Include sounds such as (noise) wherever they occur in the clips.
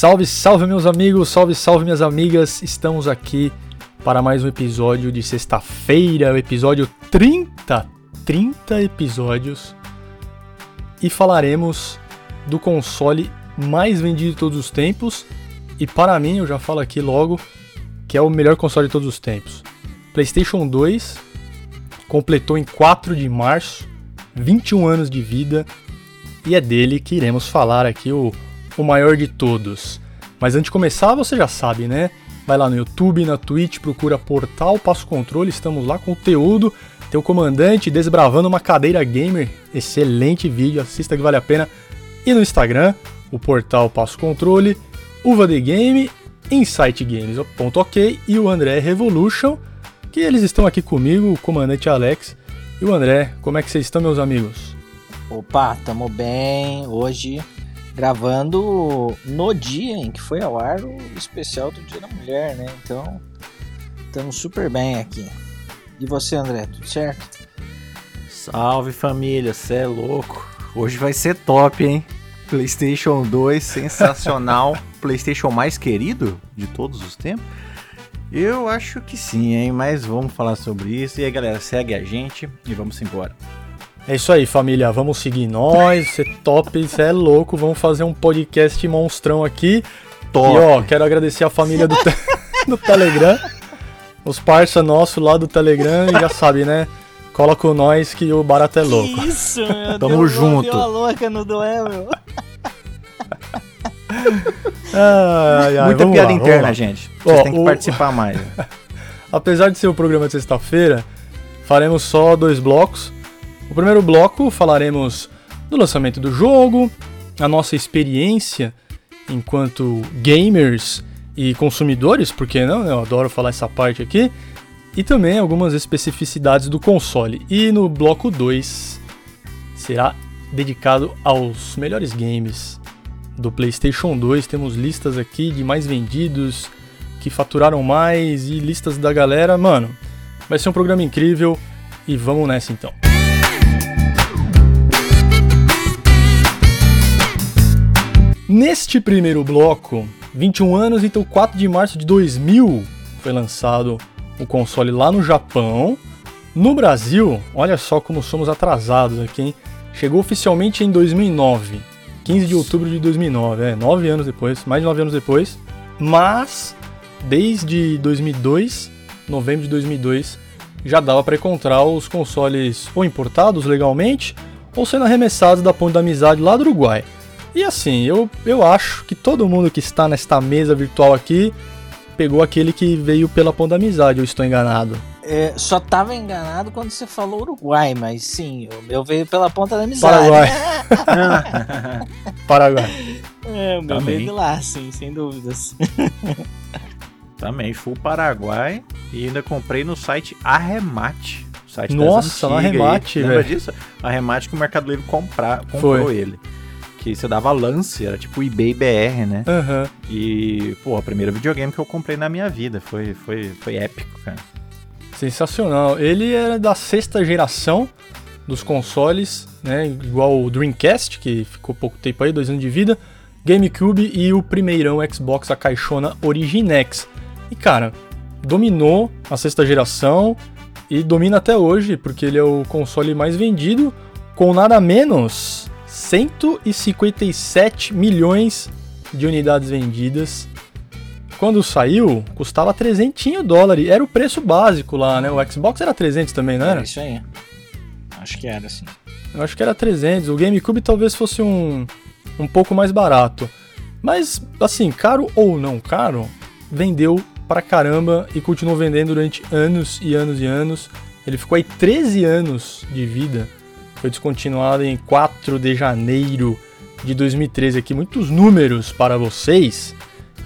Salve, salve meus amigos, salve, salve minhas amigas. Estamos aqui para mais um episódio de sexta-feira, o episódio 30, 30 episódios. E falaremos do console mais vendido de todos os tempos. E para mim, eu já falo aqui logo, que é o melhor console de todos os tempos. PlayStation 2 completou em 4 de março 21 anos de vida e é dele que iremos falar aqui o, o maior de todos. Mas antes de começar, você já sabe, né? Vai lá no YouTube, na Twitch, procura Portal Passo Controle, estamos lá, conteúdo. Tem o comandante desbravando uma cadeira gamer, excelente vídeo, assista que vale a pena. E no Instagram, o Portal Passo Controle, Uva The Game, Insight Games.ok e o André Revolution, que eles estão aqui comigo, o comandante Alex e o André. Como é que vocês estão, meus amigos? Opa, tamo bem. Hoje gravando no dia em que foi ao ar o especial do Dia da Mulher, né? Então, estamos super bem aqui. E você, André, tudo certo? Salve família, cê é louco. Hoje vai ser top, hein? PlayStation 2 sensacional, (laughs) PlayStation mais querido de todos os tempos. Eu acho que sim, hein? Mas vamos falar sobre isso. E aí, galera, segue a gente e vamos embora. É isso aí, família. Vamos seguir nós. Você é top, você é louco. Vamos fazer um podcast monstrão aqui. Top. E ó, quero agradecer a família do, te (laughs) do Telegram. Os parça nossos lá do Telegram. E já sabe, né? Cola com nós que o barato é louco. Que isso, meu Tamo deu, junto. Deu a louca no duel, meu. Ai, ai, Muita piada lá, interna, gente. Vocês Ó, têm que o- participar mais. (laughs) Apesar de ser o programa de sexta-feira, faremos só dois blocos. O primeiro bloco falaremos do lançamento do jogo, a nossa experiência enquanto gamers e consumidores, porque não? Eu adoro falar essa parte aqui. E também algumas especificidades do console. E no bloco 2 será dedicado aos melhores games do PlayStation 2. Temos listas aqui de mais vendidos, que faturaram mais e listas da galera. Mano, vai ser um programa incrível e vamos nessa então. Neste primeiro bloco, 21 anos, então 4 de março de 2000 foi lançado o console lá no Japão. No Brasil, olha só como somos atrasados aqui, hein? Chegou oficialmente em 2009, 15 de outubro de 2009, é, 9 anos depois, mais de 9 anos depois. Mas desde 2002, novembro de 2002, já dava para encontrar os consoles ou importados legalmente ou sendo arremessados da Ponte da Amizade lá do Uruguai. E assim, eu, eu acho que todo mundo que está nesta mesa virtual aqui pegou aquele que veio pela Ponte da Amizade, eu estou enganado. É, só tava enganado quando você falou Uruguai, mas sim, o meu veio pela ponta da amizade. Paraguai. (laughs) Paraguai. É, o meu Também. veio de lá, sim, sem dúvidas. (laughs) Também fui o Paraguai e ainda comprei no site Arremate. Site Nossa. Arremate, Lembra disso? Arremate que o Mercado Livre comprar, comprou Foi. ele. Que você dava lance, era tipo eBay BR, né? Aham. E, pô, o primeiro videogame que eu comprei na minha vida. Foi, foi, foi épico, cara. Sensacional. Ele era da sexta geração dos consoles, né? Igual o Dreamcast, que ficou pouco tempo aí, dois anos de vida. GameCube e o primeirão Xbox, a caixona Originex. E cara, dominou a sexta geração e domina até hoje, porque ele é o console mais vendido, com nada menos 157 milhões de unidades vendidas. Quando saiu, custava 300 dólares. Era o preço básico lá, né? O Xbox era 300 também, não era? É isso aí. Acho que era assim. Eu acho que era 300. O GameCube talvez fosse um, um pouco mais barato. Mas, assim, caro ou não caro, vendeu pra caramba e continuou vendendo durante anos e anos e anos. Ele ficou aí 13 anos de vida. Foi descontinuado em 4 de janeiro de 2013. Aqui, muitos números para vocês.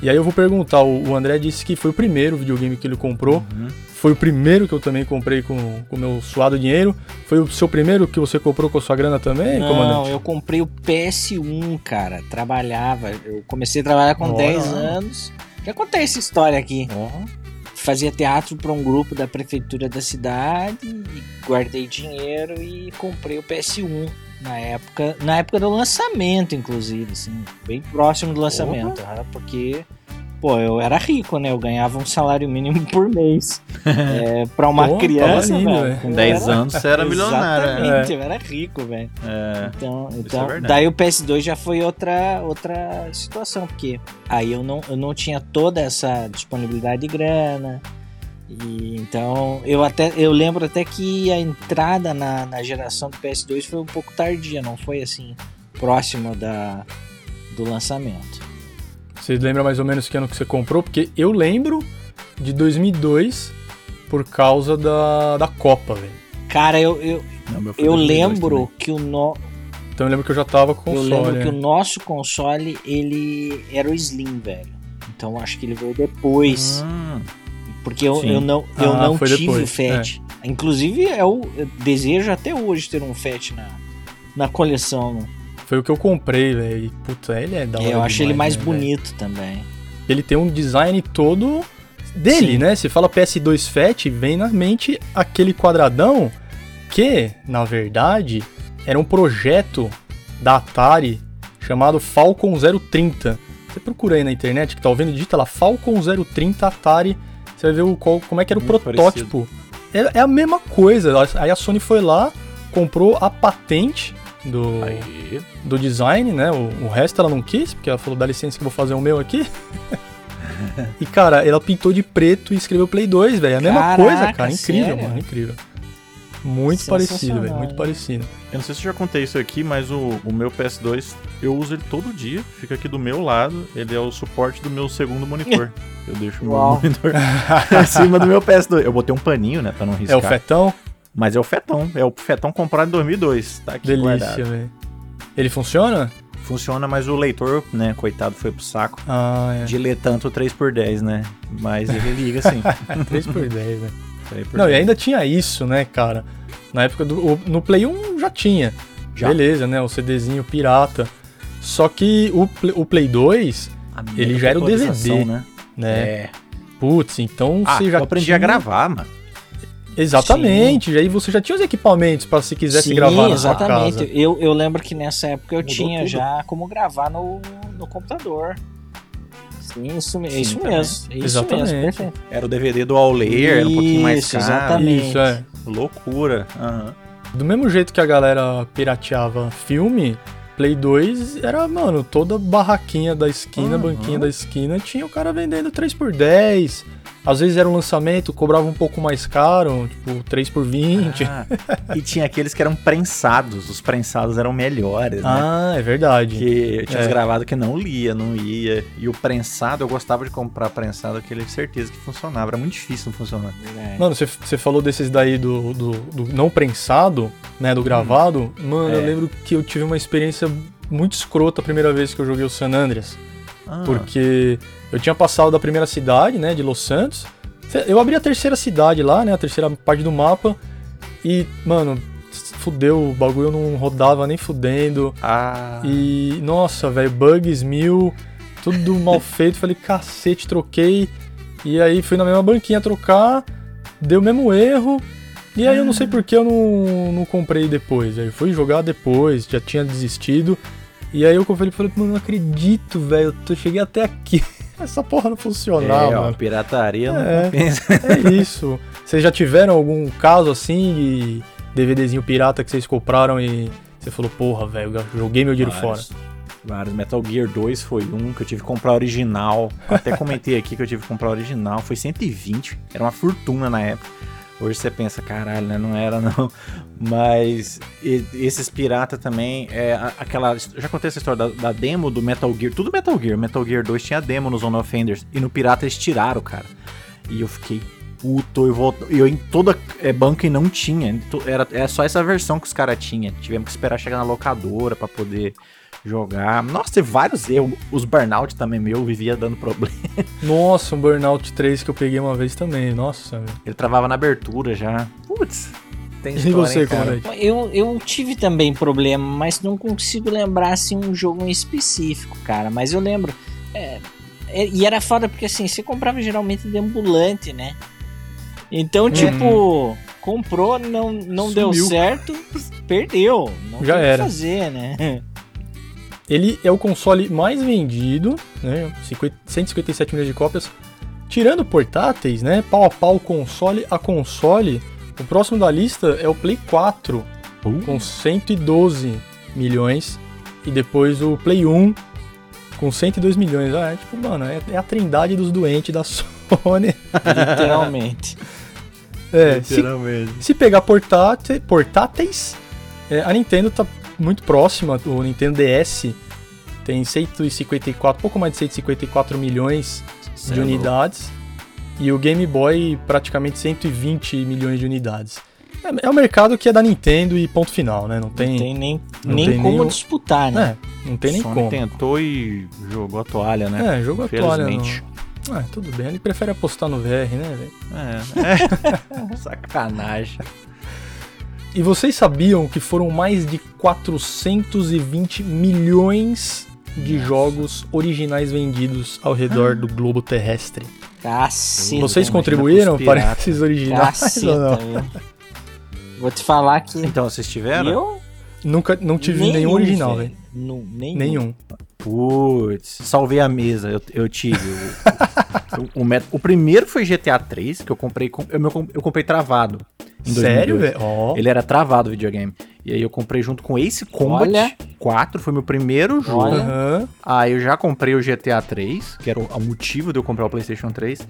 E aí eu vou perguntar, o André disse que foi o primeiro videogame que ele comprou. Uhum. Foi o primeiro que eu também comprei com o meu suado dinheiro. Foi o seu primeiro que você comprou com a sua grana também, Não, comandante? eu comprei o PS1, cara. Trabalhava. Eu comecei a trabalhar com Olha 10 lá. anos. Já contei essa história aqui. Ó, Fazia teatro para um grupo da prefeitura da cidade. e Guardei dinheiro e comprei o PS1 Na época, na época do lançamento, inclusive, assim, bem próximo do lançamento, uhum. porque pô, eu era rico, né? Eu ganhava um salário mínimo (laughs) por mês. é, pra uma pô, criança, lindo, velho. Com 10 anos você era milionário. Exatamente, é. eu era rico, velho. É, então, é então é daí o PS2 já foi outra, outra situação, porque aí eu não, eu não tinha toda essa disponibilidade de grana. E, então, eu até eu lembro até que a entrada na, na geração do PS2 foi um pouco tardia, não foi assim próximo da, do lançamento. Você lembra mais ou menos que ano que você comprou? Porque eu lembro de 2002 por causa da, da Copa, velho. Cara, eu, eu, Não, eu lembro que o no... Então eu lembro que eu já tava com o console. Eu lembro que o né? nosso console, ele era o Slim, velho. Então acho que ele veio depois. Hum, porque eu, eu não, eu ah, não tive depois. o FAT. É. Inclusive, é o eu desejo até hoje ter um FAT na, na coleção. Né? Foi o que eu comprei, velho. Puta, ele é da hora. Eu acho ele mais né, bonito véio. também. Ele tem um design todo dele, Sim. né? Se fala PS2 Fat, vem na mente aquele quadradão que, na verdade, era um projeto da Atari chamado Falcon 030. Você procura aí na internet que tá ouvindo, digita lá Falcon 030 Atari, você vai ver o, qual, como é que era o Muito protótipo. É, é, a mesma coisa. Aí a Sony foi lá, comprou a patente do, do design, né? O, o, resto ela não quis, porque ela falou, dá licença que eu vou fazer o meu aqui. (laughs) e, cara, ela pintou de preto e escreveu Play 2, velho. É a mesma Caraca, coisa, cara. Incrível, sério? mano. Incrível. Muito parecido, velho. Muito parecido. Eu não sei se eu já contei isso aqui, mas o, o meu PS2, eu uso ele todo dia. Fica aqui do meu lado. Ele é o suporte do meu segundo monitor. (laughs) eu deixo o meu monitor (laughs) acima do meu PS2. Eu botei um paninho, né, pra não riscar. É o fetão? Mas é o Fetão. É o Fetão comprado em 2002. Tá aqui Delícia, velho. Ele funciona? Funciona, mas o leitor, né, coitado, foi pro saco. Ah, é. Diletanto 3x10, né? Mas ele liga (laughs) sim. 3x10, né? Não, 10. e ainda tinha isso, né, cara? Na época do. No Play 1 já tinha. Já. Beleza, né? O CDzinho pirata. Só que o, o Play 2, ele já era o DVD. Né? né? É. Putz, então ah, você já. Eu aprendi tinha... a gravar, mano. Exatamente, Sim. aí você já tinha os equipamentos para se quisesse Sim, gravar na exatamente. sua casa. Eu, eu lembro que nessa época eu Mudou tinha tudo. já como gravar no, no computador. Sim, isso, Sim, isso mesmo. Isso exatamente. mesmo, Era o DVD do All Layer, era um pouquinho mais caro. Exatamente. Isso, é. Loucura. Uhum. Do mesmo jeito que a galera pirateava filme, Play 2 era, mano, toda barraquinha da esquina, uhum. banquinha da esquina, tinha o cara vendendo 3x10, às vezes era um lançamento, cobrava um pouco mais caro, tipo 3 por 20. Ah, e tinha aqueles que eram prensados, os prensados eram melhores, né? Ah, é verdade. Que eu tinha é. gravado que não lia, não ia. E o prensado, eu gostava de comprar prensado, aquele certeza que funcionava. Era muito difícil não funcionar. É. Mano, você, você falou desses daí do, do, do, não prensado, né? Do gravado. Hum. Mano, é. eu lembro que eu tive uma experiência muito escrota a primeira vez que eu joguei o San Andreas. Ah. Porque eu tinha passado da primeira cidade, né, de Los Santos. Eu abri a terceira cidade lá, né, a terceira parte do mapa. E, mano, fudeu, o bagulho não rodava nem fudendo. Ah. E, nossa, velho, bugs mil, tudo mal (laughs) feito. Falei, cacete, troquei. E aí fui na mesma banquinha trocar, deu o mesmo erro. E aí eu não sei por que eu não, não comprei depois. Aí fui jogar depois, já tinha desistido. E aí eu falei, falei, mano, não acredito, velho. Eu cheguei até aqui. (laughs) Essa porra não funcionava. É, ó, pirataria é, não pensa. É isso. Vocês já tiveram algum caso assim de DVDzinho pirata que vocês compraram e você falou, porra, velho, joguei meu dinheiro vários, fora? Vários. Metal Gear 2 foi um que eu tive que comprar original. Até comentei aqui que eu tive que comprar original. Foi 120. Era uma fortuna na época. Hoje você pensa, caralho, né? Não era (laughs) não. Mas e, esses piratas também, é aquela. Já contei essa história da, da, demo do Metal Gear. Tudo Metal Gear. Metal Gear 2 tinha demo no Zone Offenders. E no Pirata eles tiraram, cara. E eu fiquei puto. Eu, volto, eu em toda é, banca e não tinha. Era, era só essa versão que os caras tinham. Tivemos que esperar chegar na locadora para poder jogar. Nossa, teve vários erros. Os Burnout também meu vivia dando problema. (laughs) Nossa, um Burnout 3 que eu peguei uma vez também. Nossa. Ele travava na abertura já. Putz. Tem história, e você, cara? Eu, eu tive também problema, mas não consigo lembrar assim, um jogo em específico, cara. Mas eu lembro. É, é, e era foda porque assim, você comprava geralmente de ambulante, né? Então, tipo, comprou, não, não Sumiu. deu certo, perdeu. Não Já tem o que era. fazer, né? (laughs) Ele é o console mais vendido, né? 50 157 milhões de cópias. Tirando portáteis, né? Pau a pau console a console. O próximo da lista é o Play 4, com 112 milhões. E depois o Play 1, com 102 milhões. Ah, é tipo, mano, é, é a trindade dos doentes da (laughs) Sony. Literalmente. É, se Literalmente. Se pegar portáte- portáteis, é, a Nintendo tá muito próxima. O Nintendo DS tem 154, pouco mais de 154 milhões de é unidades. E o Game Boy praticamente 120 milhões de unidades. É, é um mercado que é da Nintendo e ponto final, né? Não tem, Não tem nem, não nem tem como nem disputar, né? é, não tem nem Sony como. tentou e jogou a toalha, né? É, jogo a toalha. Não- Ah, tudo bem. Ele prefere apostar no VR, né, velho? É, é. (laughs) Sacanagem. E vocês sabiam que foram mais de 420 milhões de jogos originais vendidos ao redor do globo terrestre? Caceta. Vocês contribuíram para esses originais (laughs) ou não? Caceta? Vou te falar que Então, vocês tiveram? eu Nunca, não tive nenhum, original, velho. Nu- Nenhum. Nenhum. Putz, salvei a mesa, eu, eu tive. O, (laughs) o, o primeiro foi GTA 3, que eu comprei, com- eu, meu- eu comprei travado. em Sério, 2002. velho? Ó, Ele era travado o videogame. E aí eu comprei junto com Ace Combat Olha. 4, foi meu primeiro jogo. Aham. Aí eu já comprei o GTA 3, que era o, o motivo de eu comprar o PlayStation 3.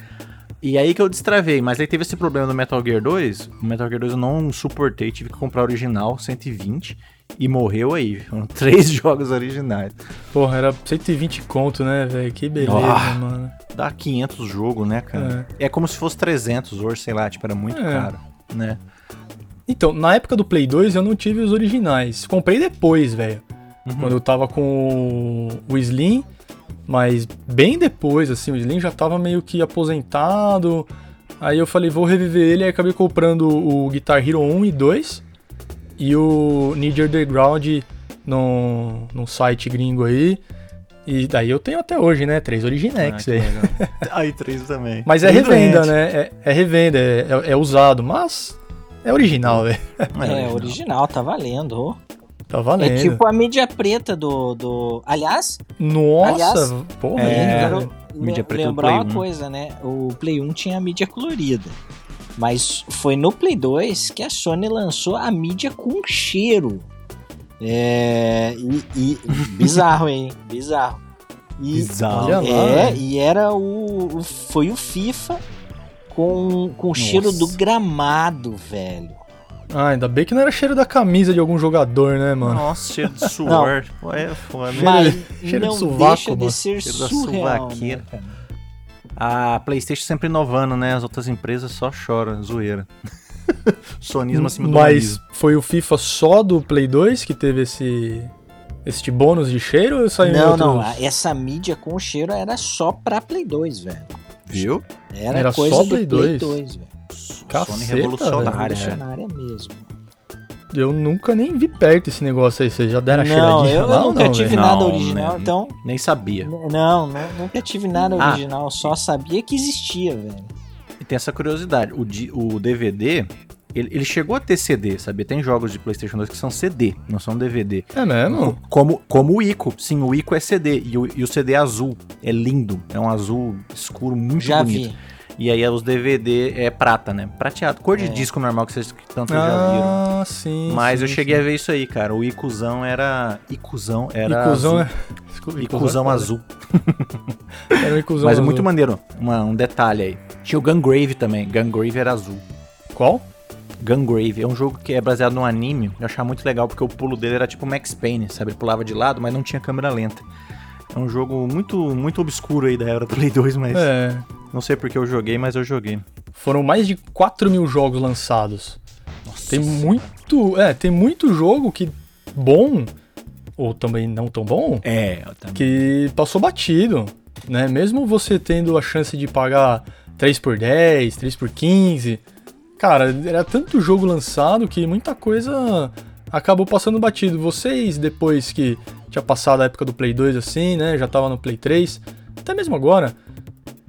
E aí que eu destravei, mas aí teve esse problema do Metal Gear 2. O Metal Gear 2 eu não suportei, tive que comprar o original, 120, e morreu aí. Foram (laughs) três jogos originais. Porra, era 120 conto, né, velho? Que beleza, Ah. mano. Dá 500 jogo, né, cara? É, como se fosse 300 hoje, sei lá, tipo, era muito É. caro, né? Então, na época do Play 2 eu não tive os originais. Comprei depois, velho. Uhum. Quando eu tava com o Slim, mas bem depois, assim, o Slim já tava meio que aposentado. Aí eu falei, vou reviver ele, aí acabei comprando o Guitar Hero 1 e 2 e o Need Underground num, num site gringo aí. E daí eu tenho até hoje, né? Três Ah, Originex, velho. legal. (laughs) aí, 3 também. Mas é revenda, né? É, é revenda, é, é- é usado, mas é original, velho. É, original, tá valendo. Tá valendo. É tipo a mídia preta do. do... Aliás, Nossa, Aliás, porra, é, quero velho. mídia preta do lembrar Play uma 1. coisa, né? O Play 1 tinha a mídia colorida. Mas foi no Play 2 que a Sony lançou a mídia com cheiro. É. E. e- (laughs) bizarro, hein? Bizarro. E, Bizarro. Olha lá, É, velho. e era o. o- Foi o FIFA com, com o cheiro do gramado, velho. Ah, ainda bem que não era cheiro da camisa de algum jogador, né, mano? Nossa, cheiro de suor. Pô, é foda. Cheiro Mas de- cheiro de não sovaco, deixa de ser Cheiro da surreal, né, suvaqueira. cara? A PlayStation sempre inovando, né? As outras empresas só choram, zoeira. (laughs) Sonismo acima do Mas humanismo. foi o FIFA só do Play 2 que teve esse este bônus de cheiro ou saiu Não, outros? não, essa mídia com cheiro era só pra Play 2, velho. Viu? Era, Era coisa só do Play Play 2? 2, velho. Caceta, Sony revolucionária. Revolucionária mesmo. Eu nunca nem vi perto esse negócio aí. Vocês já deram a Não, cheiradinha eu, eu ou nunca não, tive nada Não, original, né? então. Nem sabia. Não, não, nunca tive nada Ah. original, só sabia que existia, velho. E tem essa curiosidade. O, o DVD, ele, ele chegou a ter CD, sabia? Tem jogos de PlayStation 2 que são CD, não são DVD. É mesmo? Como, como o Ico. Sim, o Ico é CD. E o, e o CD é azul. É lindo. É um azul escuro muito Já bonito. vi. E aí os DVD é prata, né? Prateado. Cor de É. disco normal que vocês tanto já viram. Ah, sim. Mas sim, eu cheguei a ver isso aí, cara. O Icuzão era. Icuzão era. Icuzão azul. é. Desculpa, Icuzão é azul. (laughs) Era um Icuzão Mas é azul. muito maneiro. Uma- um detalhe aí. Tinha o Gungrave também. Gungrave era azul. Qual? Gungrave é um jogo que é baseado num anime. Eu achava muito legal porque o pulo dele era tipo Max Payne, sabe? Ele pulava de lado, mas não tinha câmera lenta. É um jogo muito muito obscuro aí da era do Play 2, mas É. não sei porque eu joguei, mas eu joguei. Foram mais de 4 mil jogos lançados. Nossa, Tem muito. É, tem muito jogo que bom, ou também não tão bom, É, eu também. que passou batido. Né? Mesmo você tendo a chance de pagar 3 por 10, 3 por 15. Cara, era tanto jogo lançado que muita coisa acabou passando batido. Vocês, depois que tinha passado a época do Play 2 assim, né? Já tava no Play 3, até mesmo agora,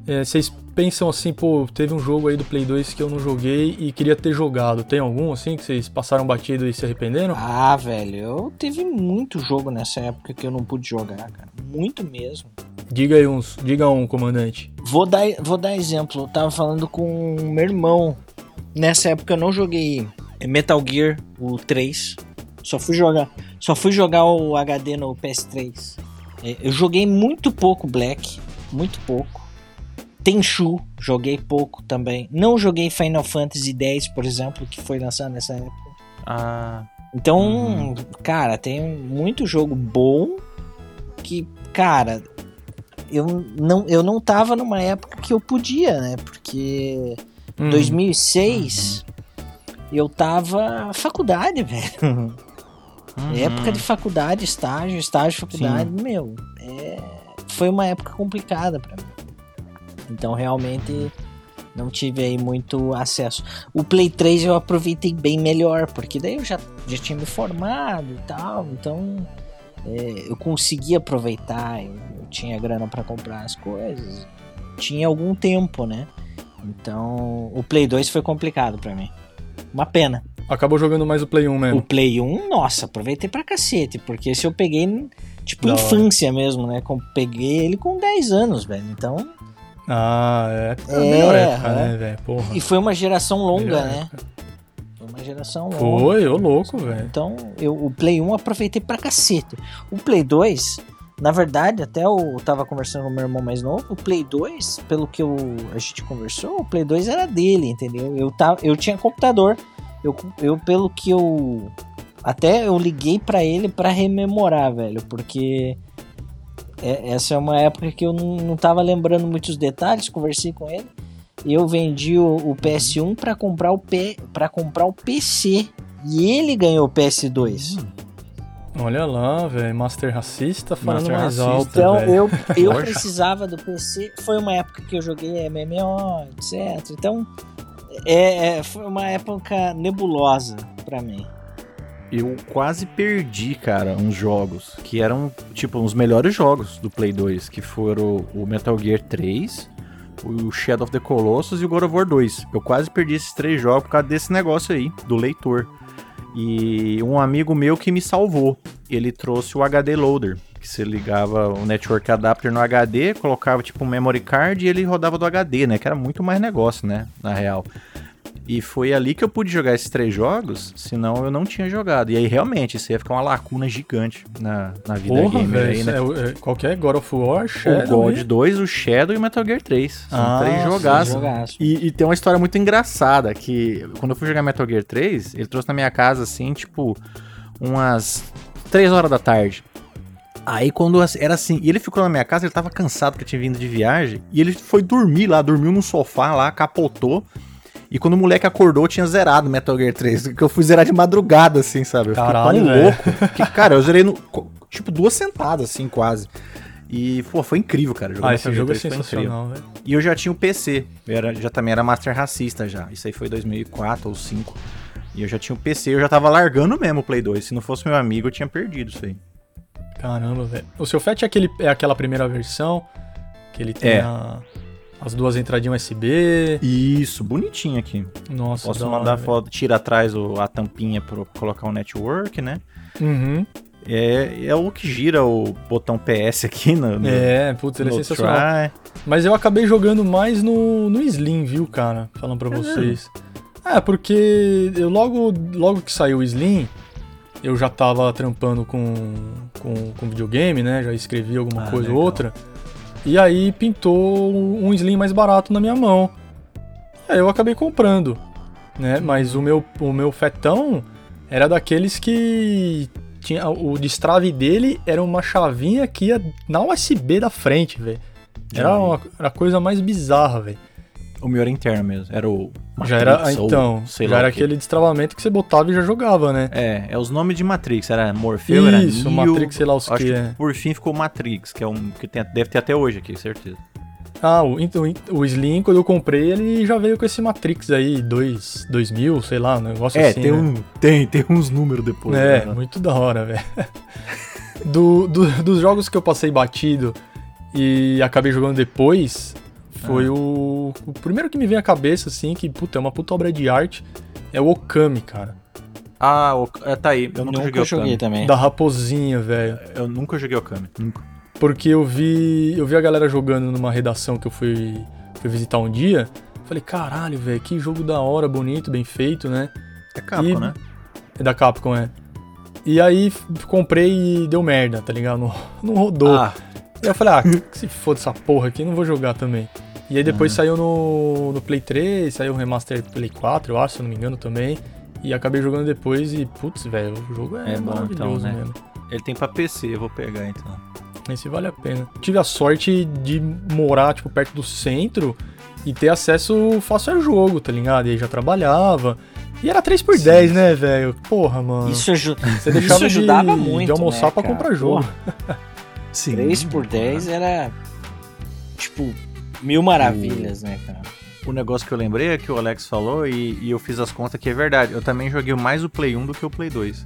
é, vocês pensam assim, pô, teve um jogo aí do Play 2 que eu não joguei e queria ter jogado. Tem algum assim que vocês passaram batido e se arrependeram? Ah, velho, eu teve muito jogo nessa época que eu não pude jogar, cara. Muito mesmo. Diga aí uns, diga um, comandante. Vou dar, vou dar exemplo. Eu tava falando com meu irmão. Nessa época eu não joguei Metal Gear, o 3. Só fui jogar, só fui jogar o HD no PS3. É, eu joguei muito pouco Black, muito pouco. Tenchu, joguei pouco também. Não joguei Final Fantasy X, por exemplo, que foi lançado nessa época. Ah. Então, uhum. cara, tem muito jogo bom que, cara, eu não, eu não tava numa época que eu podia, né? Porque em 2006 uhum. eu tava faculdade, (laughs) velho. Uhum. Época de faculdade, estágio, estágio, faculdade, Sim. meu, é, foi uma época complicada para mim. Então realmente não tive aí muito acesso. O Play 3 eu aproveitei bem melhor, porque daí eu já, já tinha me formado e tal, então é, eu conseguia aproveitar, eu, eu tinha grana para comprar as coisas, tinha algum tempo, né? Então o Play 2 foi complicado para mim. Uma pena. Acabou jogando mais o Play 1 mesmo. O Play 1, nossa, aproveitei pra cacete, porque esse eu peguei, tipo, Não. infância mesmo, né? Peguei ele com 10 anos, velho. Então. Ah, é. É, melhor época, é. né, velho? Porra. E foi uma geração longa, melhor né? Época. Foi uma geração longa. Foi, ô louco, velho. Então, eu, o Play 1 aproveitei pra cacete. O Play 2, na verdade, até eu tava conversando com meu irmão mais novo, o Play 2, pelo que eu, a gente conversou, o Play 2 era dele, entendeu? Eu, tava, eu tinha computador. Eu, eu pelo que eu. Até eu liguei para ele para rememorar, velho, porque é, essa é uma época que eu não, não tava lembrando muitos detalhes, conversei com ele. E eu vendi o, o PS1 para comprar o P, para comprar o PC e ele ganhou o PS2. Olha lá, velho, Master Racista falando Master mais alto. Então eu, eu precisava do PC. Foi uma época que eu joguei MMO, etc. Então é, é, foi uma época nebulosa para mim. Eu quase perdi, cara, uns jogos que eram, tipo, os melhores jogos do Play 2, que foram o Metal Gear 3, o Shadow of the Colossus e o God of War 2. Eu quase perdi esses três jogos por causa desse negócio aí, do leitor. E um amigo meu que me salvou, ele trouxe o HD Loader, que você ligava o network adapter no HD, colocava tipo um memory card e ele rodava do HD, né? Que era muito mais negócio, né? Na real. E foi ali que eu pude jogar esses três jogos, senão eu não tinha jogado. E aí, realmente, isso ia ficar uma lacuna gigante na, na vida Porra, gamer véio, aí, né? É, é, qualquer God of War, Shadow. O God 2, o Shadow e o Metal Gear 3. São ah, três jogaços. E, e, tem uma história muito engraçada, que quando eu fui jogar Metal Gear 3, ele trouxe na minha casa, assim, tipo, umas 3 horas da tarde. Aí quando era assim, e ele ficou na minha casa, ele tava cansado que eu tinha vindo de viagem, e ele foi dormir lá, dormiu no sofá lá, capotou. E quando o moleque acordou, tinha zerado Metal Gear 3. Que eu fui zerar de madrugada, assim, sabe? Eu Caralho, fiquei tão louco. Que, cara, eu zerei no. Tipo, duas sentadas, assim, quase. E, pô, foi incrível, cara. Jogar ah, esse jogo é sensacional, velho. E eu já tinha o PC. Eu era, já também era Master Racista já. Isso aí foi 2004 ou 2005. E eu já tinha o PC, eu já tava largando mesmo o Play 2. Se não fosse meu amigo, eu tinha perdido isso aí. Caramba, velho. O seu FAT é, aquele, é aquela primeira versão que ele tem é. a as duas entradinhas USB. Isso, bonitinho aqui. Nossa, Posso mandar hora, foto, tira atrás o, a tampinha para colocar o network, né? Uhum. É, é o que gira o botão PS aqui no, no É, putz, ele é sensacional. Try. Mas eu acabei jogando mais no, no Slim, viu, cara? Falando pra é vocês. É, porque eu logo, logo que saiu o Slim, eu já tava trampando com, com, com videogame, né? Já escrevi alguma ah, coisa ou outra. E aí pintou um slim mais barato na minha mão. Aí eu acabei comprando, né? Mas o meu, o meu fetão era daqueles que tinha o destrave dele era uma chavinha que ia na USB da frente, velho. Era, uma, era a coisa mais bizarra, velho. O meu era interno mesmo, era o Matrix, já era, então, já era aquele destravamento que você botava e já jogava, né? É, é os nomes de Matrix, era Morfeu, era Isso, Matrix, sei lá os que, que é. Por fim ficou Matrix, que é um que tem, deve ter até hoje aqui, certeza. Ah, o, então, o Slim, quando eu comprei, ele já veio com esse Matrix aí, 2, 2000, sei lá, um negócio é, assim. É, tem, né? um, tem, tem uns números depois. É, né? muito da hora, velho. (laughs) do, do, dos jogos que eu passei batido e acabei jogando depois, foi o, o primeiro que me vem à cabeça, assim, que, puta, é uma puta obra de arte, é o Okami, cara. Ah, o, é, tá aí. Eu nunca, Nunca joguei joguei Okami. também. Da raposinha, velho. Eu nunca joguei Okami. Nunca. Porque eu vi, eu vi a galera jogando numa redação que eu fui, fui visitar um dia. Falei, caralho, velho, que jogo da hora, bonito, bem feito, né? É Capcom, E- né? É da Capcom, é. E aí comprei e deu merda, tá ligado? Não, (laughs) não rodou. Ah, E eu falei, ah, que se foda essa porra aqui, não vou jogar também. E aí depois Uhum. saiu no, no Play 3, saiu o Remaster Play 4, eu acho, se eu não me engano também. E acabei jogando depois e, putz, velho, o jogo é, É bom, maravilhoso então, né? mesmo. ele tem pra PC, eu vou pegar então. Esse vale a pena. Tive a sorte de morar, tipo, perto do centro e ter acesso fácil ao jogo, tá ligado? E aí já trabalhava. E era 3x10, Sim, né, velho? Porra, mano. Isso, aju Você (laughs) deixava isso ajudava de, muito, de almoçar né, pra cara? comprar jogo. (laughs) Sim. 3 por 10 era, tipo, mil maravilhas, né, cara? O negócio que eu lembrei é que o Alex falou e, e eu fiz as contas que é verdade. Eu também joguei mais o Play 1 do que o Play 2.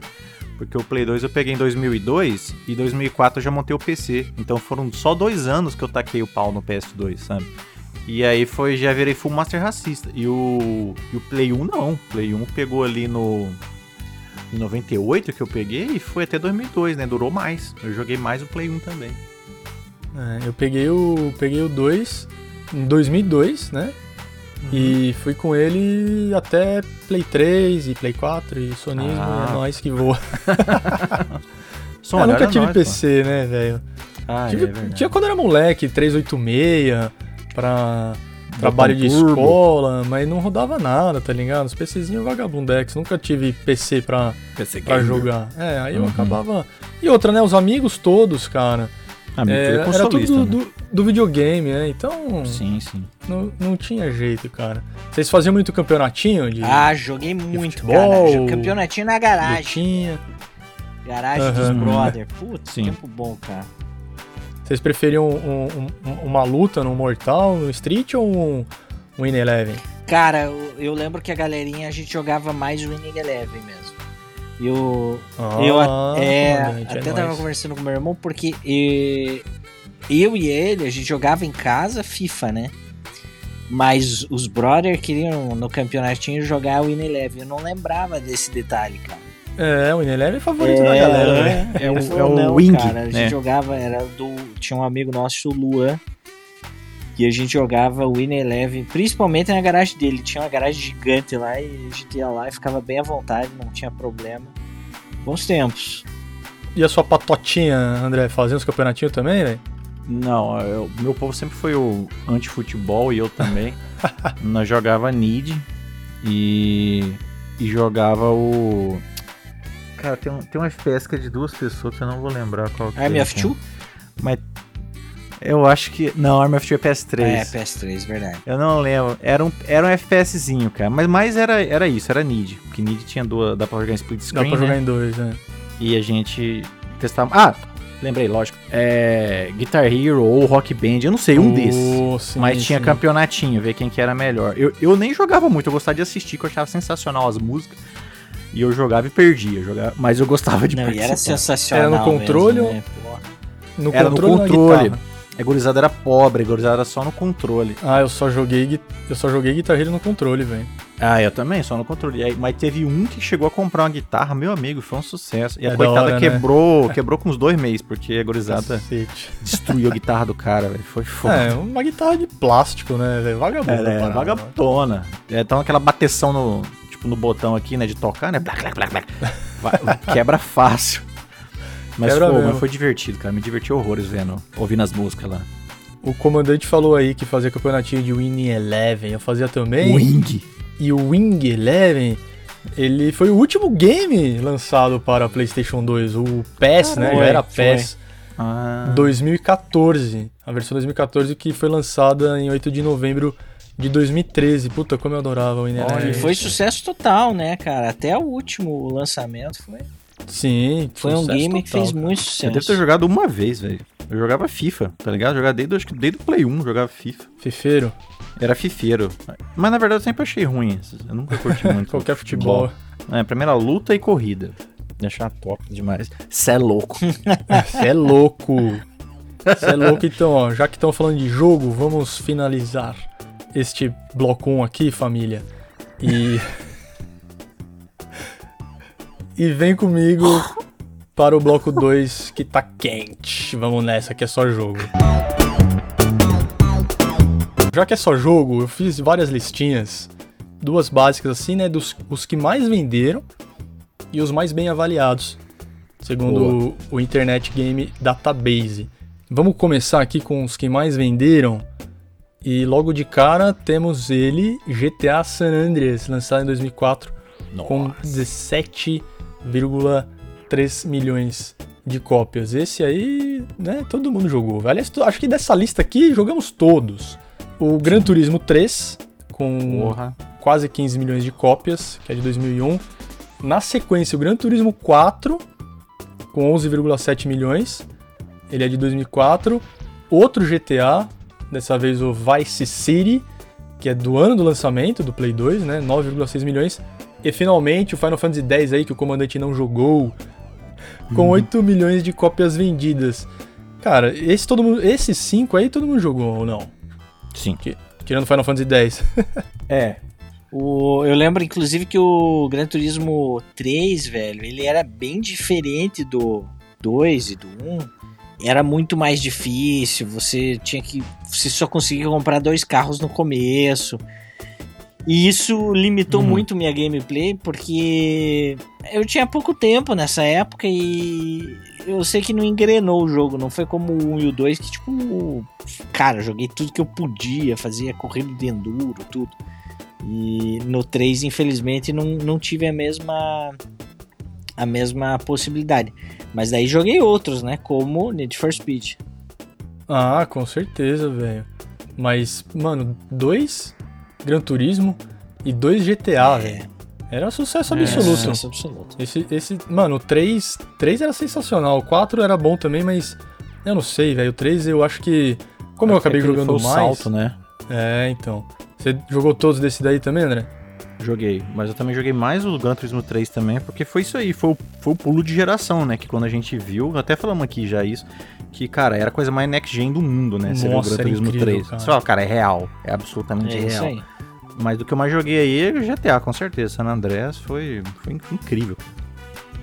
Porque o Play 2 eu peguei em 2002 e 2004 eu já montei o PC. Então foram só dois anos que eu taquei o pau no PS2, sabe? E aí foi, já virei full master racista. E o, e o Play 1 não. O Play 1 pegou ali no em 98 que eu peguei e foi até 2002, né? Durou mais. Eu joguei mais o Play 1 também. É, eu peguei o peguei o 2 em 2002, né? E fui com ele até Play 3 e Play 4 e Sonismo, Ah. e é nóis que voa. (laughs) Som, eu nunca olha tive nós, pô. PC, né, velho? Ah, Tive- é tinha quando era moleque, 386 pra trabalho de Turbo. escola, mas não rodava nada, tá ligado? Os PCzinhos vagabundex, nunca tive PC pra, PC pra jogar. É, aí eu Uhum. acabava. E outra, né? Os amigos todos, cara. Ah, meu é, filho é era tudo consolista, do, né? do, do videogame, né? Então Sim, sim. não, não tinha jeito, cara. Vocês faziam muito campeonatinho de Ah, joguei muito, futebol, cara. Campeonatinho na garagem. lutinha? Garagem dos Aham. brother. Putz, Sim. tempo bom, cara. Vocês preferiam um- um- um- uma luta no Mortal, no Street ou um Win Eleven? Cara, eu, eu lembro que a galerinha a gente jogava mais o Winning Eleven mesmo. E eu, eu Ah, a- é, é até tava nóis. conversando com meu irmão porque e- eu e ele, a gente jogava em casa FIFA, né? Mas os brother queriam no campeonatinho jogar o Win Eleven. Eu não lembrava desse detalhe, cara. É, o Win Eleven é favorito da galera, né? É o- Ele é o não, Wing, cara, a gente né? jogava, era do. Tinha um amigo nosso, o Luan, que a gente jogava o Win Eleven, principalmente na garagem dele. Tinha uma garagem gigante lá e a gente ia lá e ficava bem à vontade, não tinha problema. Bons tempos. E a sua patotinha, André, fazendo os campeonatinhos também, velho? Não, eu- meu povo sempre foi o anti-futebol e eu também. (laughs) Nós jogava Nid e, e jogava o. Cara, tem um, tem um FPS que é de duas pessoas que eu não vou lembrar qual que é, of cara. Two? Mas eu acho que. Não, Army of Two é PS3. É, PS3, verdade. Eu não lembro. Era um, era um FPSzinho, cara. Mas mais era, era isso, era Nid. Porque Nid tinha duas. Dá pra jogar em split Dá screen. pra jogar né? em dois, né? E a gente testava. Ah! Lembrei, lógico. É. Guitar Hero ou Rock Band, eu não sei, um desses. Oh, sim, Mas tinha sim. campeonatinho, ver quem que era melhor. Eu, eu nem jogava muito, eu gostava de assistir, que eu achava sensacional as músicas. E eu jogava e perdia. Jogava, mas eu gostava de Não, e era participar. sensacional. Era no controle mesmo, né? Pô. No Era no controle, na controle. A gurizada era pobre, a gurizada era só no controle. Ah, eu só joguei, eu só joguei Guitar Hero no controle, velho. Ah, eu também, só no controle. Aí- Mas teve um que chegou a comprar uma guitarra, meu amigo, foi um sucesso. E a É da coitada hora, né? quebrou, quebrou com uns dois meses, porque a gurizada Cacete. destruiu a guitarra do cara, velho. Foi foda. É, uma guitarra de plástico, né, velho? Vagabundo. Era, era parada, vagabundona. É, então aquela bateção no, tipo, no botão aqui, né, de tocar, né? Blac, blac, blac, blac. Vai- quebra fácil. Mas, pô, mas foi divertido, cara. Me diverti horrores vendo, ouvindo as músicas lá. O comandante falou aí que fazia campeonatinho de Winning Eleven. Eu fazia também. Wing. E o Wing Eleven, ele foi o último game lançado para a PlayStation 2. O PES, né? Já era foi. PES. Ah, 2014. A versão 2014 que foi lançada em 8 de novembro de 2013. Puta, como eu adorava o Winning Olha, Eleven. E foi sucesso total, né, cara? Até o último lançamento foi, Sim, foi um game que fez cara. muito eu sucesso. devo ter jogado uma vez, velho. Eu jogava FIFA, tá ligado? Jogava desde, acho que desde o Play 1, jogava FIFA. Fifeiro, Era fifeiro. Mas na verdade eu sempre achei ruim. esses. Eu nunca curti (laughs) muito. qualquer futebol. É, pra mim era luta e corrida. Achava top demais. Cê é louco. (laughs) Você é louco. Você é louco, então, ó. Já que estão falando de jogo, vamos finalizar este bloco 1 aqui, família. E. (laughs) e vem comigo para o bloco 2 que tá quente. Vamos nessa, que é só jogo. Já que é só jogo, eu fiz várias listinhas, duas básicas assim, né, dos os que mais venderam e os mais bem avaliados, segundo o, o Internet Game Database. Vamos começar aqui com os que mais venderam. E logo de cara temos ele, GTA San Andreas, lançado em 2004, com 17,3 milhões de cópias. Esse aí, né, todo mundo jogou. Aliás, acho que dessa lista aqui jogamos todos. O Gran Turismo 3, com Porra. quase 15 milhões de cópias, que é de 2001. Na sequência, o Gran Turismo 4, com 11,7 milhões. Ele é de 2004. Outro GTA, dessa vez o Vice City, que é do ano do lançamento do Play 2, né? 9,6 milhões. E finalmente o Final Fantasy X aí, que o comandante não jogou, com 8 milhões de cópias vendidas. Cara, esse todo mundo, esses 5 aí todo mundo jogou ou não? Sim. Tirando Final Fantasy X. (laughs) É. O, eu lembro, inclusive, que o Gran Turismo 3, velho, ele era bem diferente do 2 e do 1. Era muito mais difícil, você tinha que. Você só conseguia comprar dois carros no começo. E isso limitou Uhum. muito minha gameplay, porque eu tinha pouco tempo nessa época e eu sei que não engrenou o jogo. Não foi como o 1 e o 2, que tipo. Cara, joguei tudo que eu podia, fazia corrida de enduro, tudo. E no 3, infelizmente, não, não tive a mesma a mesma possibilidade. Mas daí joguei outros, né? Como Need for Speed. Ah, com certeza, velho. Mas, mano, dois Gran Turismo e dois GTA, velho. Era sucesso absoluto. É, Sucesso absoluto. Esse, esse, mano, o 3, 3 era sensacional, o 4 era bom também, mas eu não sei, velho. O 3 eu acho que. Como eu acabei Aquele jogando foi mais. salto, né? É, então. Você jogou todos desse daí também, André? Joguei, mas eu também joguei mais o Gran Turismo 3 também, porque foi isso aí, foi o, foi o pulo de geração, né? Que quando a gente viu, até falamos aqui já isso, que, cara, era a coisa mais next gen do mundo, né? Você vê o Nossa, Gran Turismo incrível, 3. cara. Você fala, cara, é real, é absolutamente É real. aí. Mas do que eu mais joguei aí é o GTA, com certeza. San Andreas foi, foi incrível.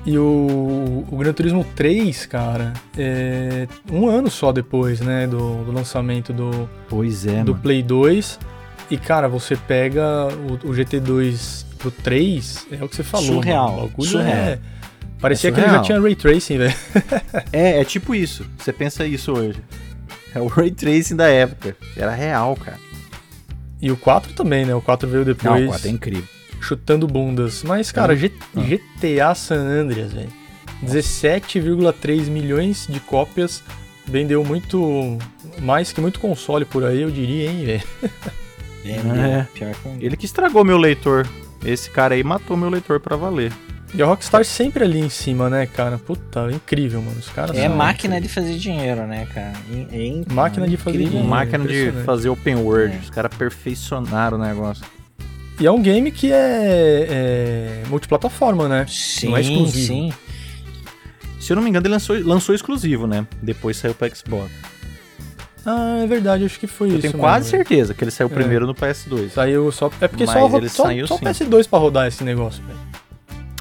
E o, o Gran Turismo 3, cara, é um ano só depois, né, do, do lançamento do, Pois é, do mano. Play 2. E, cara, você pega o, o GT2 pro 3, é o que você falou. Surreal, mano, o surreal. é... Parecia É que ele já tinha Ray Tracing, velho. (laughs) É, é tipo isso. Você pensa isso hoje. É o Ray Tracing da época. Era real, cara. E o 4 também, né? O 4 veio Não, depois o quadro é incrível. chutando bundas. Mas, cara, G- Ah. GTA San Andreas, velho. 17,3 milhões de cópias. Vendeu muito. Mais que muito console por aí, eu diria, hein, velho. É, É. Pior que. Ele que estragou meu leitor. Esse cara aí matou meu leitor pra valer. E a Rockstar sempre ali em cima, né, cara? Puta, incrível, mano. Os caras É são máquina de fazer dinheiro, né, cara? É, é incrível. Máquina de fazer dinheiro. Máquina de fazer open world. É. Os caras perfeicionaram o negócio. E é um game que é, é multiplataforma, né? Sim, Não é exclusivo. sim. Se eu não me engano, ele lançou, lançou exclusivo, né? Depois saiu pra Xbox. Ah, é verdade, acho que foi Eu isso. tenho mesmo, quase velho. certeza que ele saiu É. primeiro no PS2. Saiu só. É porque Mas só, ele só, saiu só sim. PS2 pra rodar esse negócio, velho.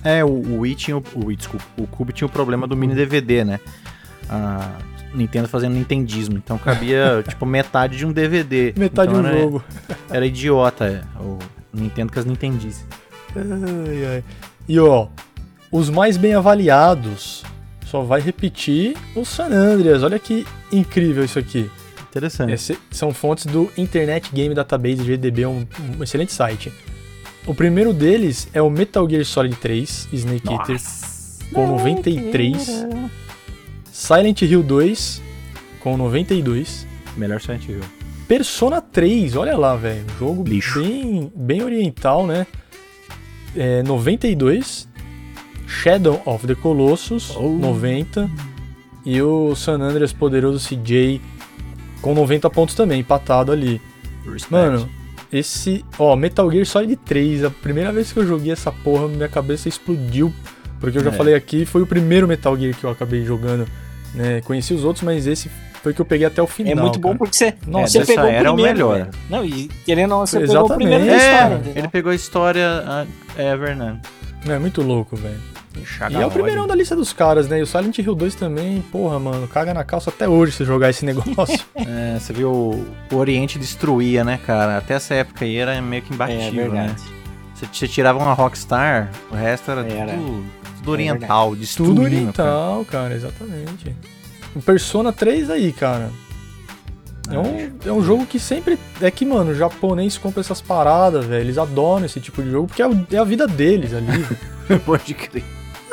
É, o, o Wii tinha o, o Wii, desculpa, o Cube tinha o problema do mini DVD, né? A Nintendo fazendo nintendismo, então cabia (laughs) tipo metade de um DVD. Metade então de um era, jogo. Era idiota, é, o Nintendo com as Nintendices. Ai, ai. E ó, os mais bem avaliados só vai repetir o San Andreas. Olha que incrível isso aqui. Interessante. Esse- são fontes do Internet Game Database GDB, um, um excelente site. O primeiro deles é o Metal Gear Solid 3 Snake Eater com 93, Silent Hill 2 com 92, Melhor Silent Hill. Persona 3, olha lá, velho, jogo Lixo. bem bem oriental, né? É, 92, Shadow of the Colossus Oh. 90 e o San Andreas Poderoso CJ com 90 pontos também, empatado ali. Respect. Mano, esse. Ó, Metal Gear Solid 3, a primeira vez que eu joguei essa porra, minha cabeça explodiu. Porque eu já É. falei aqui, foi o primeiro Metal Gear que eu acabei jogando. Né? Conheci os outros, mas esse foi que eu peguei até o final. é muito bom cara. porque você, Nossa, você dessa pegou o era o primeiro. melhor. né? Não, e querendo ou não, você pegou o Exatamente. primeiro da É, história, entendeu? ele pegou a história Ever, né? É muito louco, velho. E é o primeirão da lista dos caras, né? E o Silent Hill 2 também, porra, mano, caga na calça até hoje se jogar esse (laughs) negócio. (laughs) É, você viu o, Oriente destruía, né, cara? Até essa época aí era meio que É imbatível, né? verdade. Você, você tirava uma Rockstar, o resto era, Era. tudo, tudo oriental, Tudo destruindo. cara. oriental, cara, exatamente. O Persona 3 aí, cara. É um, é um jogo que sempre. É que, mano, o japonês compra essas paradas, velho. Eles adoram esse tipo de jogo porque é, o- é a vida deles ali. (laughs) Pode crer.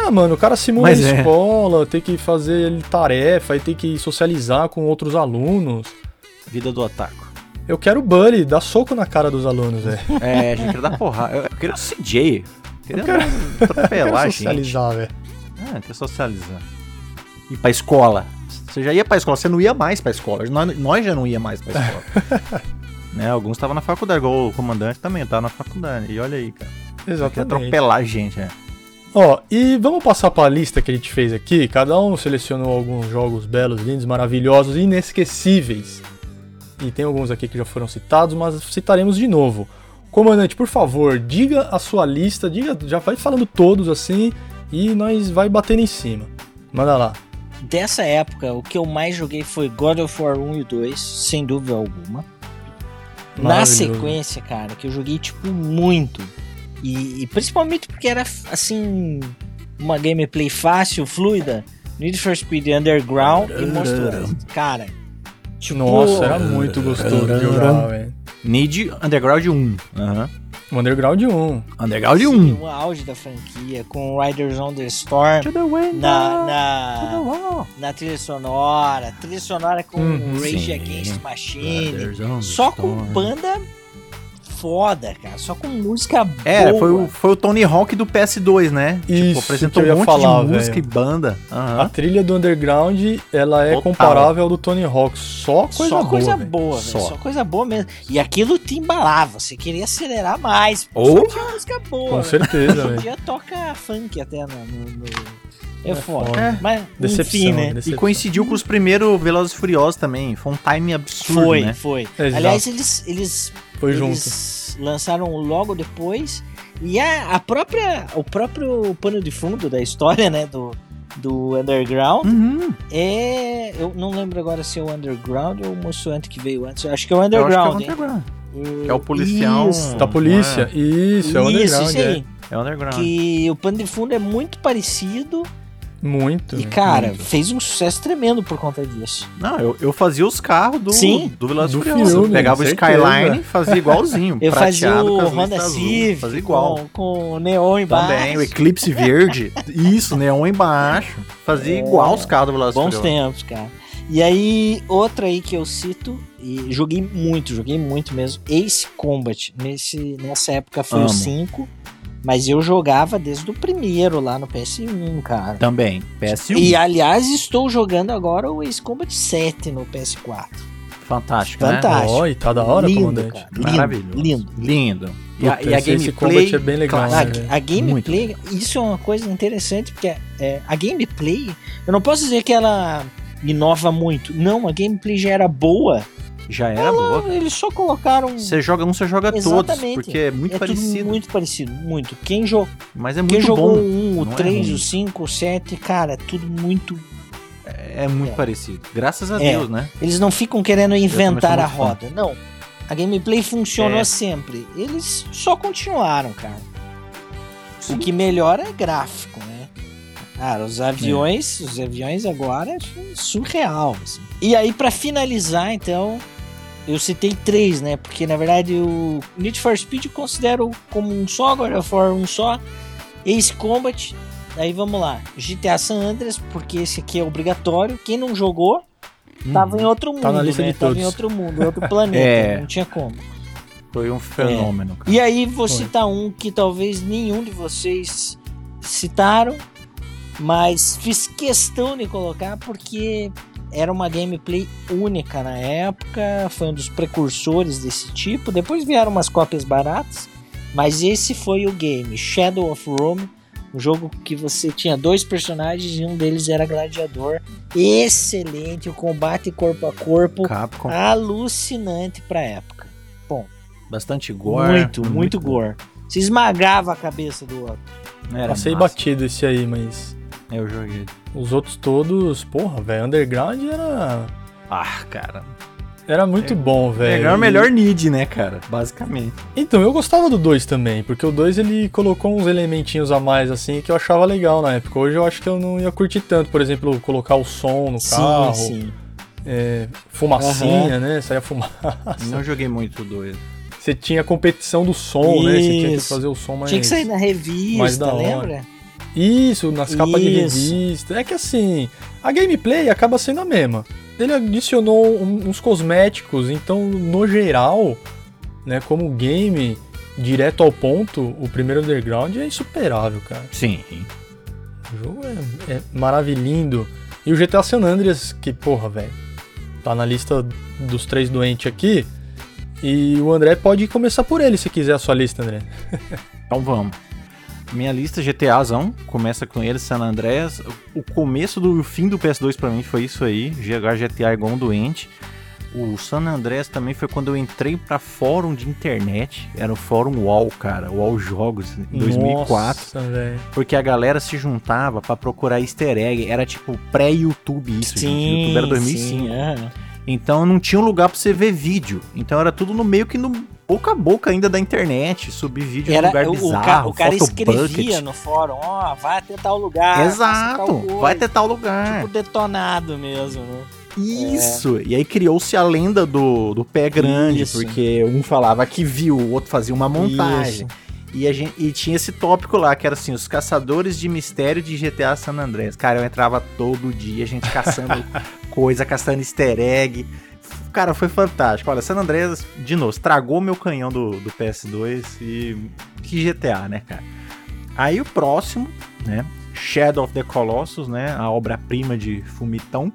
Ah, mano, o cara simula Mas na é. escola, tem que fazer ele tarefa, aí tem que socializar com outros alunos. Vida do otaku. Eu quero o Buddy, dar soco na cara dos alunos, velho. É, a gente queria dar porrada. Eu, eu queria o CJ. Queria Eu quero- atropelar quero a gente. socializar, velho. Ah, quer socializar. Ir pra escola. Você já ia pra escola, você não ia mais pra escola. Nós, nós já não ia mais pra escola. (laughs) né, alguns estavam na faculdade, igual o comandante também tava na faculdade. E olha aí, cara. Quer Exatamente. atropelar a gente, é. Ó, e vamos passar pra lista que a gente fez aqui. Cada um selecionou alguns jogos belos, lindos, maravilhosos, inesquecíveis. E tem alguns aqui que já foram citados, mas citaremos de novo. Comandante, por favor, diga a sua lista, diga, já vai falando todos assim e nós vai batendo em cima. Manda lá. Dessa época, o que eu mais joguei foi God of War 1 e 2, sem dúvida alguma. Na sequência, cara, que eu joguei, tipo, muito. E, e principalmente porque era, assim, uma gameplay fácil, fluida. Need for Speed Underground e Monster. Cara, tipo... Nossa, era muito gostoso de jogar, velho. Need Underground 1. Aham. O Underground 1. Underground sim, 1. o auge da franquia, com Riders on the Storm, To the window, na, to the na, na trilha sonora, trilha sonora com Uhum. Rage Sim. Against the Machine, só com Storm. Foda, cara, só com música boa. É, foi o, foi o Tony Hawk do PS2, né? Isso tipo, apresentou que eu um monte falar, de música velho. e banda. A Aham. trilha do Underground, ela é Total. comparável ao do Tony Hawk. Só coisa só boa. coisa boa, velho. Só. Só. coisa boa mesmo. E aquilo te embalava, você queria acelerar mais. Ou- Só tinha música boa. Com velho. certeza, Hoje em velho. dia toca funk até no. no- no- É, É foda. foda. Mas, Decepção, enfim, né? E decepção. coincidiu com os primeiros Velozes e Furiosos também. Foi um time absurdo, Foi, né? foi. Exato. Aliás, eles, eles, Foi junto. eles lançaram logo depois. E a, a própria, o próprio pano de fundo da história, né? Do, do Underground Uhum. é. Eu não lembro agora se é o Underground ou o Hunter que veio antes. Eu acho que é o Eu acho que é o Underground. Underground. E- é o policial. Isso, Da polícia. Isso, é o isso, Underground. isso aí. É o Underground. Que o pano de fundo é muito parecido. Muito. E, cara, muito. fez um sucesso tremendo por conta disso. Não, eu, eu fazia os carros do, Sim. do Velozes Do Furiosos. pegava o. Skyline e fazia igualzinho. (laughs) Eu fazia prateado com o Honda. Civic Fazia igual. Com, o neon embaixo. Também, o Eclipse Verde. (laughs) Isso, neon embaixo. Fazia É. igual os carros do Velozes Bons Furiosos. tempos, cara. E aí, outra aí que eu cito, e joguei muito, joguei muito mesmo, Ace Combat. Nesse, nessa época foi o Amo. 5, mas eu jogava desde o primeiro lá no PS1, cara. Também, PS1. E aliás, estou jogando agora o Ace Combat 7 no PS4. Fantástico, né? Fantástico. Ó, e tá da hora, lindo, comandante. cara. Lindo, Maravilhoso. lindo. Lindo. E a, e a gameplay... é bem legal, clássica. né? A, a gameplay, isso é uma coisa interessante, porque é, a gameplay, eu não posso dizer que ela inova muito. Não, a gameplay já era boa. Já era boa. Eles só colocaram. Você joga um, você joga todos, Exatamente. porque é muito é parecido. muito parecido, muito. Quem, jo Mas é quem muito jogou bom. o 1, o Não é 3, ruim. o 5, o 7, cara, é tudo muito. É muito É. parecido. Graças a É. Deus, né? Eles não ficam querendo inventar a roda. Não. A gameplay funcionou É. sempre. Eles só continuaram, cara. Sim. O que melhora é gráfico, né? Cara, os aviões, os aviões agora é surreal. assim. E aí, pra finalizar, então, eu citei três, né? Porque na verdade o Need for Speed eu considero como um só, of War um só, Ace Combat. Aí vamos lá, GTA San Andreas, porque esse aqui é obrigatório. Quem não jogou, tava em outro mundo, Tá na lista né? de Tava todos. em outro mundo, (laughs) outro planeta, É. não tinha como. Foi um fenômeno. cara. E aí vou Foi. citar um que talvez nenhum de vocês citaram, mas fiz questão de colocar porque era uma gameplay única na época, foi um dos precursores desse tipo. Depois vieram umas cópias baratas, mas esse foi o game Shadow of Rome Um jogo que você tinha dois personagens e um deles era gladiador. Excelente, o combate corpo a corpo. Capcom. Alucinante pra época. Bastante gore. muito, muito, gore. Se esmagava a cabeça do outro. Era Passei massa. batido esse aí, mas. Eu joguei. Os outros todos, porra, velho. Underground era. Ah, cara. Era muito bom, velho. Melhor, E- melhor need, né, cara? Basicamente. Então, eu gostava do 2 também, porque o 2 ele colocou uns elementinhos a mais, assim, que eu achava legal na época. Hoje eu acho que eu não ia curtir tanto, por exemplo, colocar o som no carro, Sim, sim. é, fumacinha, né? Saia fumaça. Não joguei muito dois. Você tinha competição do som, né? Você tinha que Isso. fazer o som mais. Tinha que sair na mais revista, da hora. Isso, nas capas de revista. É que assim, a gameplay acaba sendo a mesma. Ele adicionou um- uns cosméticos, então, no geral, né, como game direto ao ponto, o primeiro Underground é insuperável, cara. Sim. O jogo é, é maravilhindo. E o GTA San Andreas, que, porra, velho, tá na lista dos três doentes aqui. E o André pode começar por ele se quiser a sua lista, André. (laughs) Então vamos. Minha lista GTAzão, começa com ele, San Andreas. O começo do fim do PS2 pra mim foi isso aí, jogar GTA igual um doente. O San Andreas também foi quando eu entrei pra fórum de internet, era o fórum UOL, cara, UOL Jogos, em 2004. Nossa. Porque a galera se juntava pra procurar easter egg, era tipo pré-YouTube isso, gente. O YouTube era 2005. sim, aham. Então não tinha um lugar pra você ver vídeo. Então era tudo no meio que no boca a boca ainda da internet, subir vídeo Era, em lugar o, o bizarro, ca- o cara escrevia no fórum, ó, vai até tal lugar. tal Exato, coisa. vai ter tal lugar. Tipo detonado mesmo, né? Isso. E aí criou-se a lenda do, do pé grande, Isso. porque um falava que viu, o outro fazia uma montagem. Isso. E, a gente, e tinha esse tópico lá, que era assim, os caçadores de mistério de GTA San Andreas. Cara, eu entrava todo dia, a gente caçando (laughs) coisa, caçando easter egg. Cara, foi fantástico. Olha, San Andreas, de novo, estragou meu canhão do, do PS2 e que GTA, né, cara? Aí o próximo, né, Shadow of the Colossus, né, a obra-prima de Fumitão.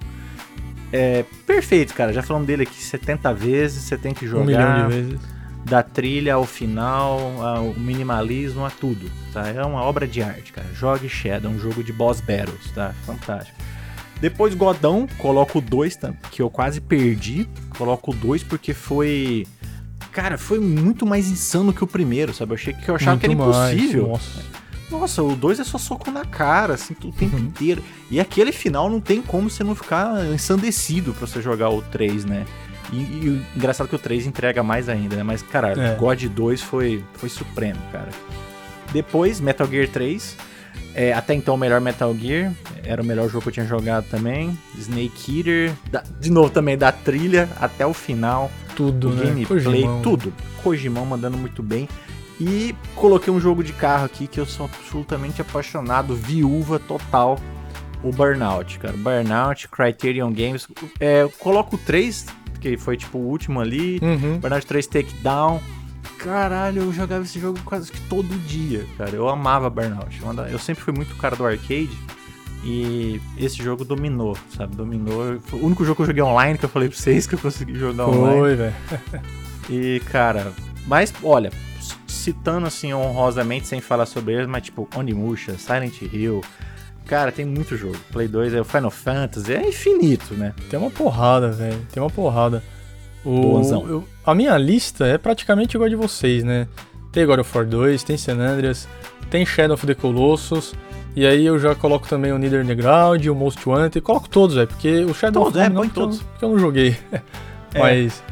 É perfeito, cara. Já falamos dele aqui 70 vezes, você tem que jogar Um milhão de vezes. da trilha ao final, ao minimalismo, a tudo, tá? É uma obra de arte, cara. Jogue Shadow, um jogo de boss battles, tá? Fantástico. Depois Godão, coloco o 2, que eu quase perdi. Coloco o 2 porque foi. Cara, foi muito mais insano que o primeiro, sabe? Eu achei que eu achava que era Muito mais, impossível. Nossa. Nossa, o 2 é só soco na cara, assim, o tempo Uhum. inteiro. E aquele final não tem como você não ficar ensandecido pra você jogar o 3, né? E, e o engraçado que o 3 entrega mais ainda, né? Mas, cara, É. God 2 foi, foi supremo, cara. Depois, Metal Gear 3. É, até então, o melhor Metal Gear. Era o melhor jogo que eu tinha jogado também. Snake Eater. da- de novo, também da trilha até o final Tudo, né? gameplay, Kojimão. tudo. Kojimão mandando muito bem. E coloquei um jogo de carro aqui que eu sou absolutamente apaixonado, viúva total, o Burnout, cara. Burnout, Criterion Games. É, eu coloco o 3, que foi tipo o último ali. Uhum. Burnout 3 Takedown. Caralho, eu jogava esse jogo quase que todo dia, cara. Eu amava Burnout. Eu sempre fui muito cara do arcade. E esse jogo dominou, sabe? Dominou. Foi o único jogo que eu joguei online que eu falei pra vocês que eu consegui jogar online. Foi, velho. (laughs) E, cara, mas, olha, citando assim honrosamente, sem falar sobre eles, mas tipo, Onimusha, Silent Hill. Cara, tem muito jogo. Play 2 é o Final Fantasy, é infinito, né? Tem uma porrada, velho. Tem uma porrada. O, Bonzão. eu- a minha lista é praticamente igual a de vocês, né? Tem God of War 2, tem San Andreas, tem Shadow of the Colossus. E aí eu já coloco também o Nether Underground, o Most Wanted. Coloco todos, velho. Porque o Shadow Todos, of é, não, eu- todos. porque eu não joguei. (laughs) É. Mas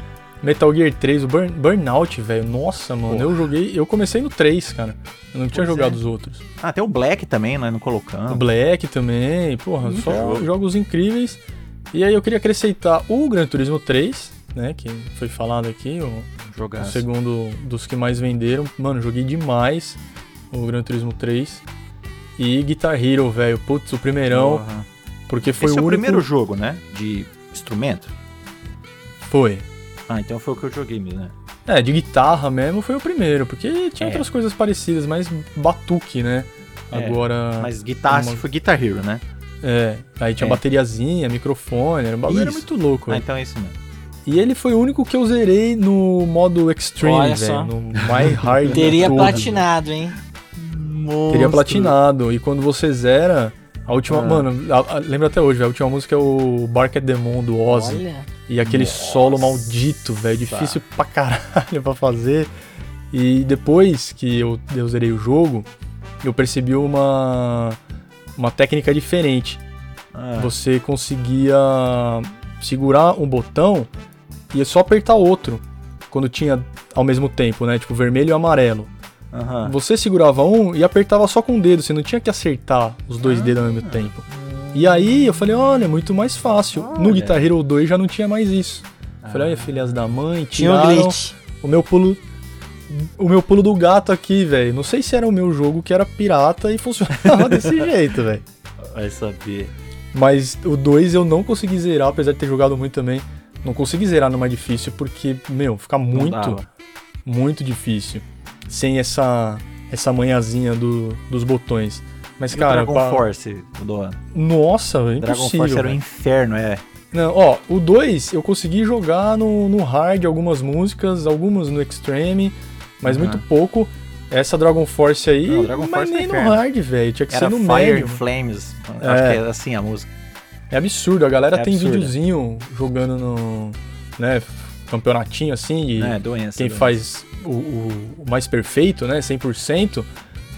Metal Gear 3, o Burn- Burnout, velho. Nossa, mano. Porra. Eu joguei. Eu comecei no 3, cara. Eu não tinha Pois jogado é. os outros. Ah, tem o Black também, nós não O colocamos. Black também, porra, Muito só jogo. jogos incríveis. E aí eu queria acrescentar o Gran Turismo 3, né, que foi falado aqui, o, o segundo dos que mais venderam. Mano, joguei demais o Gran Turismo 3. E Guitar Hero, velho, putz, o primeirão, porque foi Esse o é o único... primeiro jogo, né? De instrumento. Foi. Ah, então foi o que eu joguei mesmo, né? É, de guitarra mesmo foi o primeiro, porque tinha É. outras coisas parecidas, mais batuque, né? É, Agora... Mas guitarra, uma- foi Guitar Hero, né? É, aí tinha É. bateriazinha, microfone, era um bagulho era muito louco. Ah, então é isso mesmo. E ele foi o único que eu zerei no modo Extreme, Olha só. velho. No My (laughs) Hard. Teria todo. platinado, hein? Monstro. Teria platinado. E quando você zera, a última. Ah. Mano, a- a- lembra até hoje, velho. A última música é o Bark at the Moon do Ozzy. Olha, E aquele Nossa. solo maldito, velho. Difícil pra caralho (laughs) pra fazer. E depois que eu, eu zerei o jogo, eu percebi uma, uma técnica diferente. Ah, Você conseguia segurar um botão e só apertar outro. Quando tinha ao mesmo tempo, né? Tipo vermelho e amarelo. aham. Você segurava um e apertava só com o dedo, você não tinha que acertar os dois dedos ao mesmo tempo. E aí eu falei, olha, é muito mais fácil. No Olha. Guitar Hero 2 já não tinha mais isso. Falei, olha, filhas da mãe, tinha um glitch. o meu pulo. O meu pulo do gato aqui, velho. Não sei se era o meu jogo que era pirata e funcionava (laughs) desse jeito, velho. Vai saber. Mas o 2 eu não consegui zerar, apesar de ter jogado muito também. Não consegui zerar no mais difícil porque, meu, fica muito, muito difícil. Sem essa essa manhãzinha do, dos botões. Mas, E o cara, Dragon pa- Force, Doan. nossa, é Dragon. Force era um inferno, é. Não, ó, o 2 eu consegui jogar no, no hard algumas músicas, algumas no extreme, mas Aham. muito pouco. Essa Dragon Force aí, Não, Dragon mas Force é nem no hard, velho. Tinha que Era ser no Fire médio. Flames. Acho É. que é assim a música. É absurdo, a galera É tem absurdo. videozinho jogando no, né, campeonatinho assim, e É, doença. quem doença. faz o, o- o mais perfeito, né, 100%,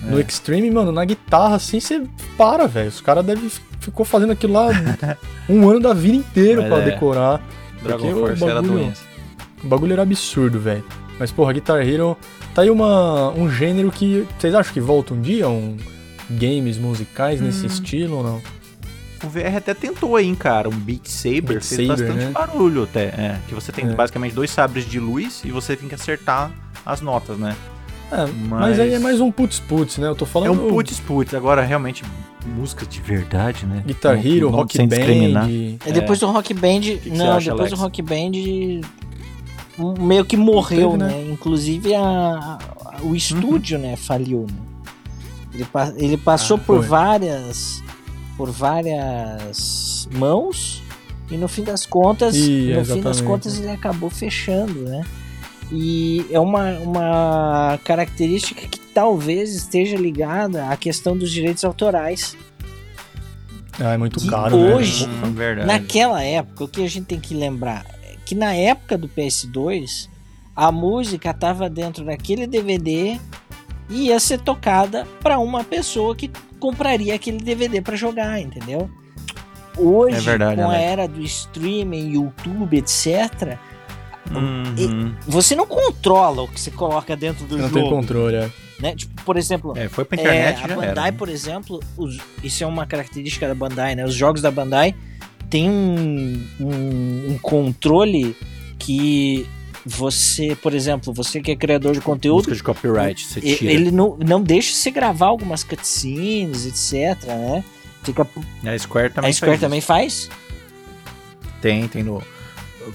no É. extreme, mano, na guitarra assim, você para, velho. Os caras devem ficou fazendo aquilo lá (laughs) um ano da vida inteiro Mas pra é. decorar. Dragon Force era bagulho- doença. O bagulho era absurdo, velho. Mas, porra, Guitar Hero tá aí uma, um gênero que. Vocês acham que volta um dia? Um games musicais nesse Hum. estilo ou não? O VR até tentou aí, hein, cara. Um Beat Saber Beat fez Saber, bastante né? barulho até. É, que você tem É. basicamente dois sabres de luz e você tem que acertar as notas, né? É, mas... Mas- aí é mais um putz-putz, né? Eu tô É falando. um putz-putz. Agora, realmente, música de verdade, né? Guitar Não- Hero, não Rock sem discriminar. Band. E depois do Rock Band. que você não, acha, depois Alex? do Rock Band. Meio que morreu, teve, né? né? Inclusive a, a- o estúdio, né, faliu. Né? Ele, ele passou Ah, por várias. Por várias mãos. E no fim das contas. Ih, no fim das exatamente. contas ele acabou fechando, né? E é uma, uma característica que talvez esteja ligada à questão dos direitos autorais. Ah, é muito Que caro, hoje- né? Hum, verdade. Naquela época, o que a gente tem que lembrar é que na época do PS2, a música estava dentro daquele DVD e ia ser tocada para uma pessoa que compraria aquele DVD para jogar, entendeu? Hoje, É verdade, com a Alex. era do streaming, YouTube, etc., Uhum. você não controla o que você coloca dentro do Não tem jogo, controle, é. né? Tipo, por exemplo, É, foi pra internet é, a Bandai, era. né? por exemplo, os- isso é uma característica da Bandai, né? Os jogos da Bandai têm um, um- um controle que você, por exemplo, você que é criador de conteúdo, Música de copyright, você tira. ele não, não deixa você gravar algumas cutscenes, etc, né? Fica, A Square também a Square faz também faz? Tem, tem no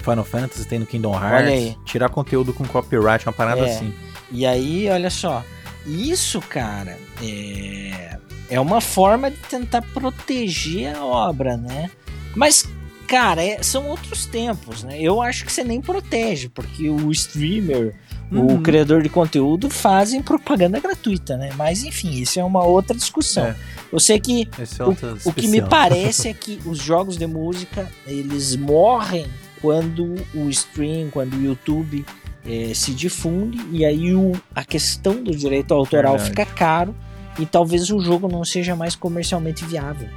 Final Fantasy, tem no Kingdom Hearts. Olha aí. Tirar conteúdo com copyright, uma parada É. assim. E aí, olha só, isso, cara, é, é uma forma de tentar proteger a obra, né? Mas, cara, é- são outros tempos, né? Eu acho que você nem protege, porque o streamer, o Uhum. criador de conteúdo fazem propaganda gratuita, né? Mas, enfim, isso é uma outra discussão. É. Eu sei que é o, o que me parece é (laughs) que os jogos de música eles morrem quando o stream, quando o YouTube eh, se difunde e aí o, a questão do direito autoral Verdade. fica caro e talvez o jogo não seja mais comercialmente viável.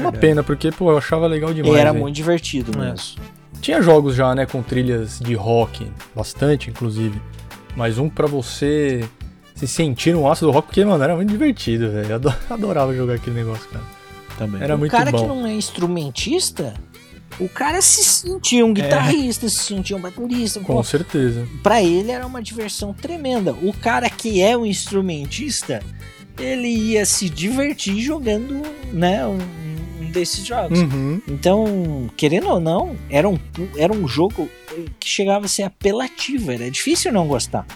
Uma Verdade. pena, porque, pô, eu achava legal demais. e era velho. muito divertido É. mesmo. Tinha jogos já, né, com trilhas de rock, bastante, inclusive. Mas um pra você se sentir um aço do rock, porque, mano, era muito divertido, velho. Eu ado- (laughs) adorava jogar aquele negócio, cara. Também. Era o muito cara bom. que não é instrumentista, o cara se sentia um guitarrista, se sentia um baterista. Com Pô, certeza. Pra ele era uma diversão tremenda. O cara que é um instrumentista, ele ia se divertir jogando, né, um, um desses jogos. Uhum. Então, querendo ou não, era um, era um jogo que chegava a ser apelativo, era difícil não gostar.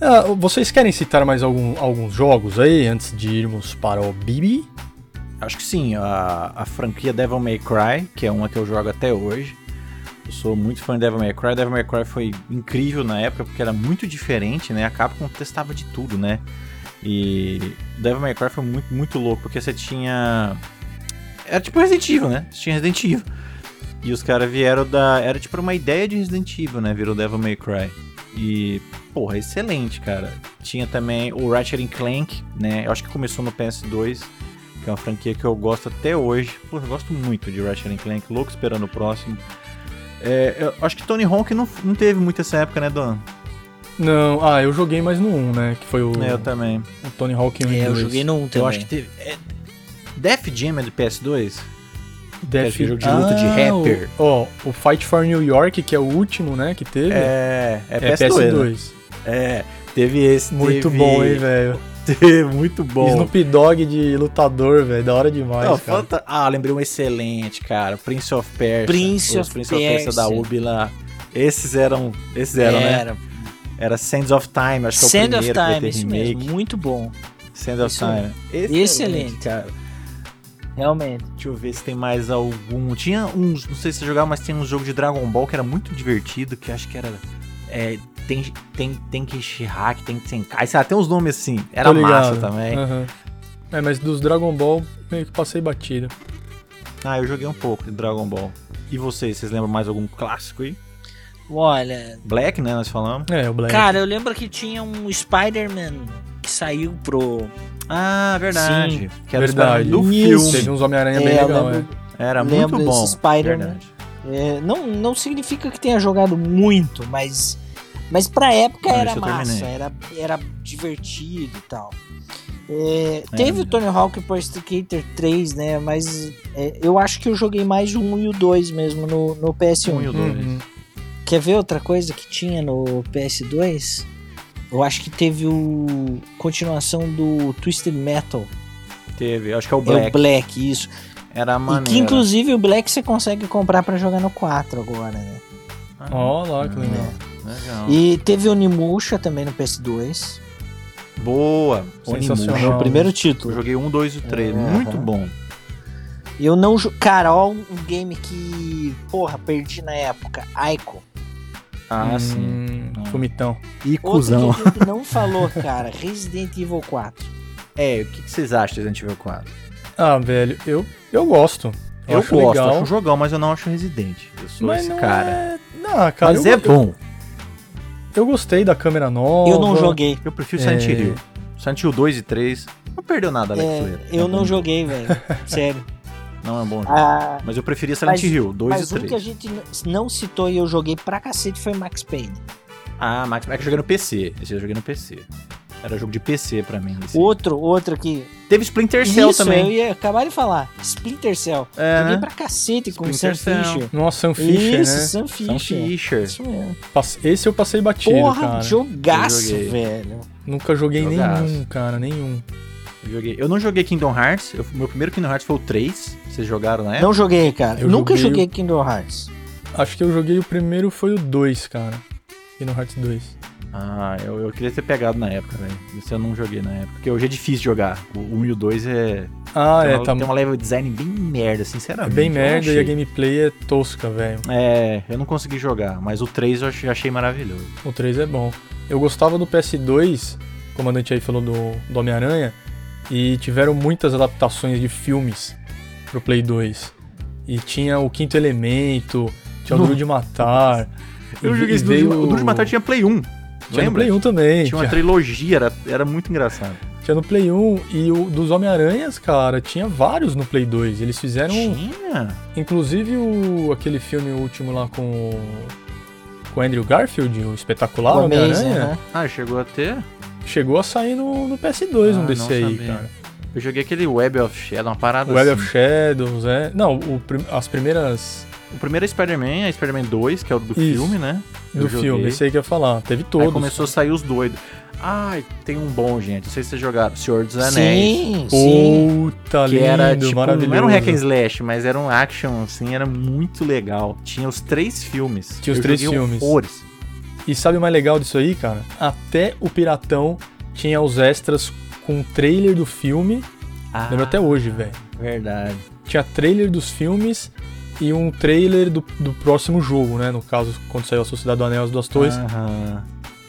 Ah, vocês querem citar mais algum- alguns jogos aí, antes de irmos para o Bibi? Acho que sim, a, a franquia Devil May Cry, que é uma que eu jogo até hoje. Eu sou muito fã de Devil May Cry. Devil May Cry foi incrível na época porque era muito diferente, né? A Capcom testava de tudo, né? E Devil May Cry foi muito, muito louco, porque você tinha. Era tipo Resident Evil, né? Você tinha Resident Evil. E os caras vieram da. Era tipo uma ideia de Resident Evil, né? Virou Devil May Cry. E, porra, excelente, cara. Tinha também o Ratchet Clank, né? Eu acho que começou no PS2, que é uma franquia que eu gosto até hoje. Porra, eu gosto muito de Ratchet Clank, louco esperando o próximo. É, eu acho que Tony Hawk não, não teve muito essa época, né, Don? Não, ah, eu joguei mais no 1, né? Que foi o, É, eu também. o Tony Hawk 1 e É, eu 2. joguei no 1 também. Eu acho que teve. É, Def Jam é do PS2? Def... aquele jogo de luta de rapper. Ó, o Fight for New York, que é o último, né, que teve. É, é, é PS2. né? PS2. É, teve esse. Muito teve- bom, hein, velho. (laughs) Teve, muito bom. Snoop Dogg de lutador, velho. Da hora demais, Não, cara. fanta- Ah, lembrei um excelente, cara. Prince of Persia. Prince of Prince of Persia da. Ubi lá. Esses eram. Esses eram, né? Era. Era Sands of Time, acho que é o Sand of primeiro que vai Time, ter isso remake. mesmo. Muito bom. Sand of Isso Time. Excelente. cara. Realmente. Deixa eu ver se tem mais algum. Tinha uns, não sei se você jogava, mas tinha uns jogos de Dragon Ball que era muito divertido, que eu acho que era. É, tem, tem, tem que Shihak, tem que Senkai, sei lá, tem uns nomes assim. Era massa também. Aham. É, mas dos Dragon Ball, meio que passei batida. Ah, eu joguei um pouco de Dragon Ball. E vocês, vocês lembram mais algum clássico aí? Olha, Black, né? Nós falamos. É, o Black. cara, eu lembro que tinha um Spider-Man que saiu pro. Ah, verdade. Sim, que era o verdade. Do Isso. filme. Teve uns Homem-Aranha É, bem legal, lembro- Era Lembro muito bom. Spider-Man. Verdade. é, não, não significa que tenha jogado muito, mas. Mas pra época Não, era esse eu massa, era, era divertido e tal. É, teve o Tony Hawk Pro Skater 3, né? Mas é, eu acho que eu joguei mais o 1 e o 2 mesmo no, no PS1. Um e o dois. Uhum. Quer ver outra coisa que tinha no PS2? Eu acho que teve o continuação do Twisted Metal. Teve, acho que é o É Black. o Black, isso. Era E maneiro. que inclusive o Black você consegue comprar pra jogar no 4 agora, né? Ah, Ó lá, que legal. legal. E teve o Onimusha também no PS2. Boa. Sensacional. Onimusha. Meu primeiro Eu título. joguei um, dois e três. É, Muito bom. Eu não. Cara, ó, um um game que. Porra, perdi na época. Aiko. Ah, sim. Hum, Ah. Fumitão. E Outro cuzão. que a gente não (laughs) falou, cara. Resident Evil 4. É, o que, que vocês acham de Resident Evil 4? Ah, velho, eu, eu gosto. Eu, acho gosto, legal. acho um jogão, mas eu não acho Resident. Eu sou mas esse não cara. é... Não, cara, mas eu, é bom. eu gostei da câmera nova. Eu não joguei. Eu prefiro É. Silent Hill. Silent Hill 2 e 3. Não perdeu nada, Alex É, eu É não joguei, velho. Sério. Não é um bom jogo. Ah, Mas eu preferia Silent mas- Hill 2 mas e um que a 3. gente não citou e eu joguei pra cacete foi Max Payne. Ah, Max Max eu joguei no PC. Esse eu joguei no PC. Era jogo de PC pra mim. esse. Outro, outro que. Teve Splinter Cell Isso, eu também. ia acabar de falar. Splinter Cell. É, Joguei né? pra cacete com o Sam Splinter Cell. Fisher. Nossa, Sam Fisher, Isso, né? Sam Sam Fisher. Fisher. Isso mesmo. Esse eu passei batido, Porra, cara. jogaço, Eu joguei. velho. Nunca joguei Jogaço. nenhum, cara, nenhum. Eu, joguei. eu não joguei Kingdom Hearts. eu- meu primeiro Kingdom Hearts foi o 3. Vocês jogaram na época? Não joguei, cara. Eu Nunca joguei joguei Kingdom Hearts. Acho que eu joguei o primeiro foi o 2, cara. Kingdom Hearts 2. Ah, eu, eu queria ter pegado na época, velho. Esse eu não joguei na época. Porque hoje é difícil jogar. O 1 e o 2 é. Ah, tem, é, uma, tá tem uma level design bem merda, sinceramente. é bem merda e a gameplay é tosca, velho. É, eu não consegui jogar, mas o 3 eu achei, achei maravilhoso. O 3 é bom. Eu gostava do PS2, o comandante aí falou do, do Homem-Aranha, e tiveram muitas adaptações de filmes pro Play 2. E tinha o Quinto Elemento, tinha o Duro de Matar. Eu joguei esse Duro de, veio- o Duro de Matar tinha Play 1. Tinha no lembra? Play 1 também. Tinha uma Tinha, trilogia, era, era muito engraçado. tinha no Play 1 e o dos Homem-Aranhas, cara, tinha vários no Play 2. Eles fizeram, Tinha? inclusive, o, aquele filme último lá com o, com o Andrew Garfield, o espetacular Homem-Aranha. aham. Ah, chegou a ter? Chegou a sair no, no PS2 um Ah, desse não aí, sabia. cara. Eu joguei aquele Web of Shadow, uma parada Web assim. of Shadows, é. Não, o as primeiras O primeiro é Spider-Man, é Spider-Man 2, que é o do Isso. filme, né? Eu do joguei. filme, esse aí que eu ia falar. Teve Aí todos. começou a sair os doidos. Ai, tem um bom, gente. Não sei se vocês jogaram. Senhor dos Anéis. Sim, sim. Puta, Que lindo, era tipo, maravilhoso. não era um hack and slash, mas era um action, assim, era muito legal. Tinha os três filmes. Tinha os Eu três filmes. Horrores. E sabe o mais legal disso aí, cara? Até o Piratão tinha os extras com o trailer do filme. Ah, Lembro até hoje, velho. Verdade. Tinha trailer dos filmes e um trailer do, do próximo jogo, né? No caso, quando saiu a Sociedade do Anel as Duas Torres. Aham.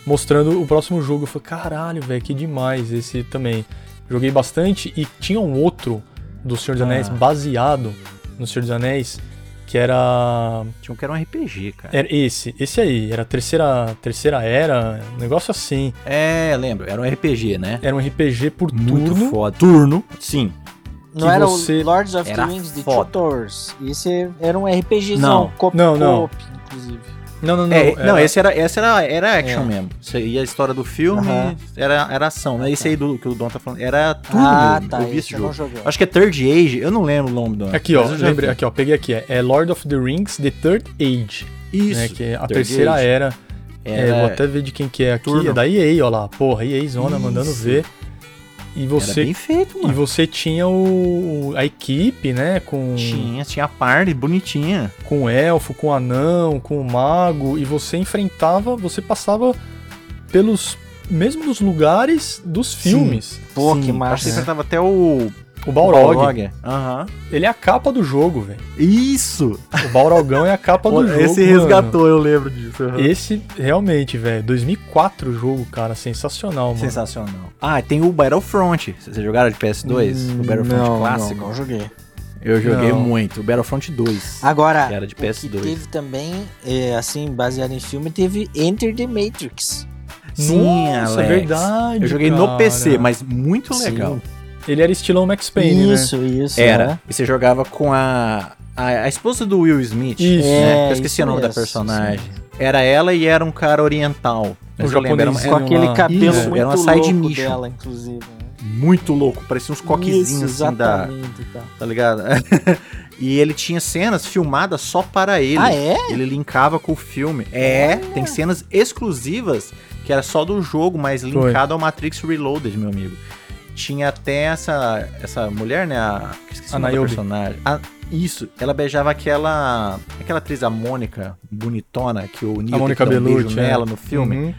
mostrando o próximo jogo. Eu falei, caralho, velho, que demais esse também. Joguei bastante e tinha um outro do Senhor dos Anéis Ah. baseado no Senhor dos Anéis que era Tinha um que era um RPG, cara. era esse, esse aí, era a terceira terceira era, um negócio assim. É, lembro, era um RPG, né? Era um RPG por Muito turno. foda. Turno, sim. Não era você- o Lords of the Rings de. Tutors. Esse era um RPGzão. Não. co- Não, inclusive. Não, não, não. É, era- não, esse era, esse era, era action É. mesmo. Isso aí, a história do filme Aham. era, era ação, né? Esse aí do, que o Don tá falando era turno ah, mesmo. tá. eu vi esse esse eu não jogo. joguei. Acho que é Third Age, eu não lembro o nome do Aqui, ó, lembrei, aqui, ó, peguei aqui, é, é Lord of the Rings The Third Age, Isso. né, que é a Third terceira Age. era. É, vou até ver de quem que é aqui, turno. é da EA, ó lá, porra, EA Zona mandando Isso. ver. E era você bem feito, e mano. você tinha o a equipe, né, com Tinha, tinha a party bonitinha. com o elfo, com o anão, com o mago, e você enfrentava, você passava pelos mesmos lugares dos filmes. Pô, Sim, que massa. você enfrentava até o O Balrog, Balrog. Aham. ele é a capa do jogo, velho. Isso! O Balrogão é a capa (laughs) do jogo. Esse mano. resgatou, eu lembro disso. aham. Esse, realmente, velho, 2004 o jogo, cara, sensacional, mano. Sensacional. Ah, tem o Battlefront. Vocês jogaram de PS2? Hum, o Battlefront não, clássico? Não, não joguei. Eu joguei Não. muito. O Battlefront 2. Agora, Que era de o que PS2. teve também, é, assim, baseado em filme, teve Enter the Matrix. Sim, Nossa, é Alex. verdade. Eu joguei no cara. PC, mas muito legal. Sim. Ele era estilão Max Payne, né? isso, isso. Era. né? E você jogava com a, a, a esposa do Will Smith. Isso. né? É, Eu esqueci isso o nome da mesmo, personagem. Era ela e era um cara oriental. Mas eu lembro, era, uma-. Com era aquele uma- cabelo Isso, muito era uma side louco mission. dela, inclusive. né? muito louco. Parecia uns coquezinhos Isso, assim da. tá. Tá ligado? (laughs) e ele tinha cenas filmadas só para ele. Ah, é? Ele linkava com o filme. É, tem cenas exclusivas que era só do jogo, mas linkado ao Matrix Reloaded, meu amigo. Tinha até essa essa mulher, né? A, esqueci A o personagem. A- isso, ela beijava aquela aquela atriz, a Mônica, bonitona, que o Neo A Mônica um Bellucci, é. nela no filme. Uhum.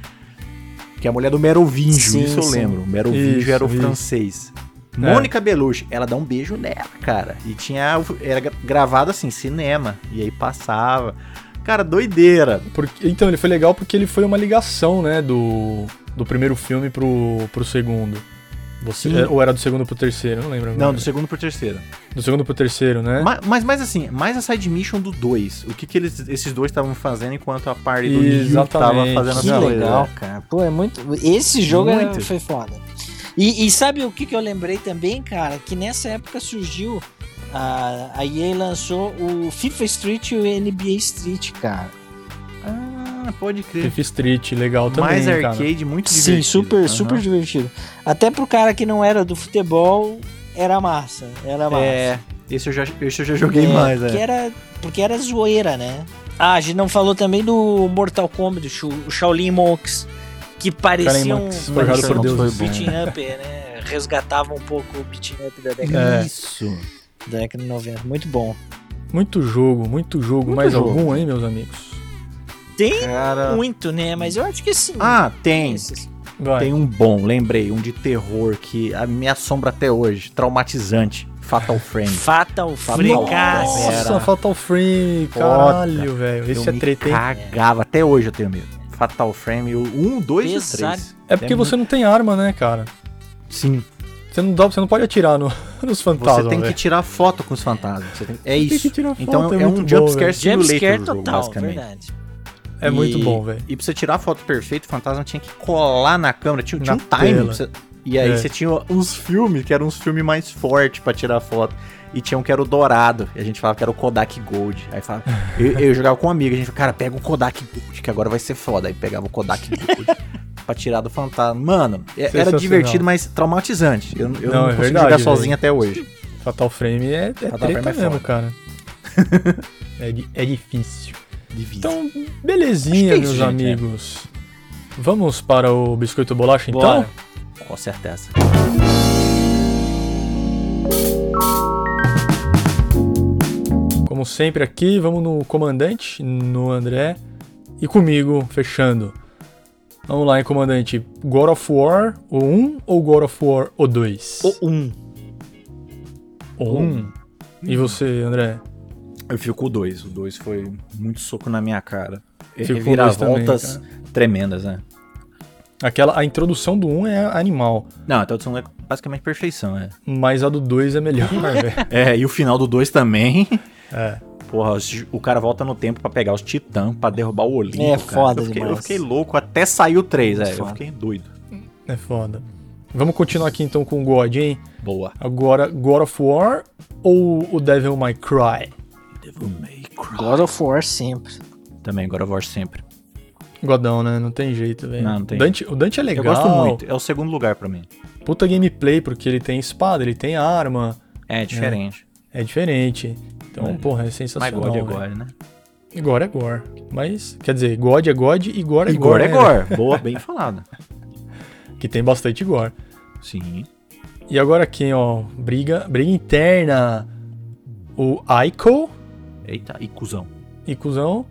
Que é a mulher do Merovingio, Sim, isso eu sim. lembro. Merovingio Isso, era o isso. francês. É. Mônica Belushi, ela dá um beijo nela, cara. E tinha. Era gra- gravado assim, cinema. E aí passava. Cara, doideira. Porque- então, ele foi legal porque ele foi uma ligação, né, do, do primeiro filme pro, pro segundo. Você, Sim. é, ou era do segundo pro terceiro? Não lembro agora. Não, do segundo pro terceiro. Do segundo pro terceiro, né? Ma- Mas, mais assim, mais a side mission do 2. O que, que eles, esses dois estavam fazendo enquanto a party do Neo tava fazendo as Que coisas. legal, cara. Pô, é muito. Esse jogo era- Muito. foi foda. E, e sabe o que, que eu lembrei também, cara? Que nessa época surgiu. A, a EA lançou o FIFA Street e o NBA Street, cara. Ah, pode crer. Fifth Street, legal também, mais cara. arcade, muito Sim, divertido. super, Aham. super divertido. Até pro cara que não era do futebol, era massa. Era massa. É, esse eu já, esse eu já joguei É, mais, porque é. era, porque era zoeira, né? Ah, a gente não falou também do Mortal Kombat, o Shaolin Monks, que parecia um Monks, forjado por Deus. Foi bom. beating up, né? Resgatava um pouco o beating up da década, É. Isso. da década de 90. Muito bom. Muito jogo, muito jogo. Muito Mais jogo. algum aí, meus amigos? Tem Cara. muito, né? Mas eu acho que sim. Ah, tem. Esses. Tem um bom, lembrei, um de terror que a- me assombra até hoje, traumatizante, Fatal Frame. Fatal. Frame. Nossa, Era. Fatal Frame, caralho, velho. eu Esse é me treta, hein? cagava, até hoje eu tenho medo. Fatal Frame, o 1, 2 e o Pesado. 3. É porque você não tem arma, né, cara? Sim, Você não, dá, você não pode atirar no, (laughs) nos fantasmas, você tem que velho. tirar foto com os fantasmas. Você tem- É Tem isso. que tirar Então foto, é, é um jumpscare simulator Jumpscare o jogo, total, basicamente. verdade. É muito E- bom, velho. E pra você tirar a foto perfeita, o fantasma tinha que colar na câmera. Tinha, tinha Na um time. você- E aí É. você tinha uns filmes que eram uns filmes mais fortes pra tirar foto. E tinha um que era o dourado. E a gente falava que era o Kodak Gold. Aí falava, (laughs) eu, eu jogava com um amigo. A gente falava, cara, pega o Kodak Gold, que agora vai ser foda. Aí pegava o Kodak Gold (laughs) pra tirar do fantasma. Mano, é- era divertido, mas traumatizante. Eu, eu Não, não, é consigo verdade, jogar sozinho até hoje. Fatal Frame é, é Fatal treta Frame é mesmo, cara. (laughs) é, é difícil. Difícil. Então, belezinha, é isso, meus gente, é. amigos. Vamos para o Biscoito Bolacha, então? Bora. Com certeza. Como sempre aqui, vamos no comandante, no André. E comigo, fechando. Vamos lá, hein, comandante. God of War, o 1 ou God of War, o 2? O 1. O 1. E você, André? Eu fico com o 2. O 2 foi muito soco na minha cara. O dois também, Reviravoltas tremendas, né? Aquela, a introdução do 1 é animal, Não, a tradução é basicamente perfeição, é. mas a do 2 é melhor, velho. (laughs) É, e o final do 2 também. É. Porra, o cara volta no tempo pra pegar os titãs, pra derrubar o Olimpo. É cara. foda eu fiquei, demais. Eu fiquei louco até sair o 3, é. Eu Foda. fiquei doido. É foda. Vamos continuar aqui então com o God, hein? Boa. Agora, God of War ou o Devil May Cry? Devil May Cry. God of War sempre. Também, God of War sempre. Godão, né? Não tem jeito, velho. Não, não tem Dante, O Dante é legal. Eu gosto muito. É o segundo lugar pra mim. Puta gameplay, porque ele tem espada, ele tem arma. É diferente. É diferente. Então, É. porra, é Mas sensacional. God é. God, né? Gore é gore. Mas, quer dizer, God é God e Gore é E Gore. God é né? God. (laughs) Boa, bem falado. Que tem bastante Gore. Sim. E agora aqui, ó, briga, briga interna. O Ico Eita, e cuzão. e cuzão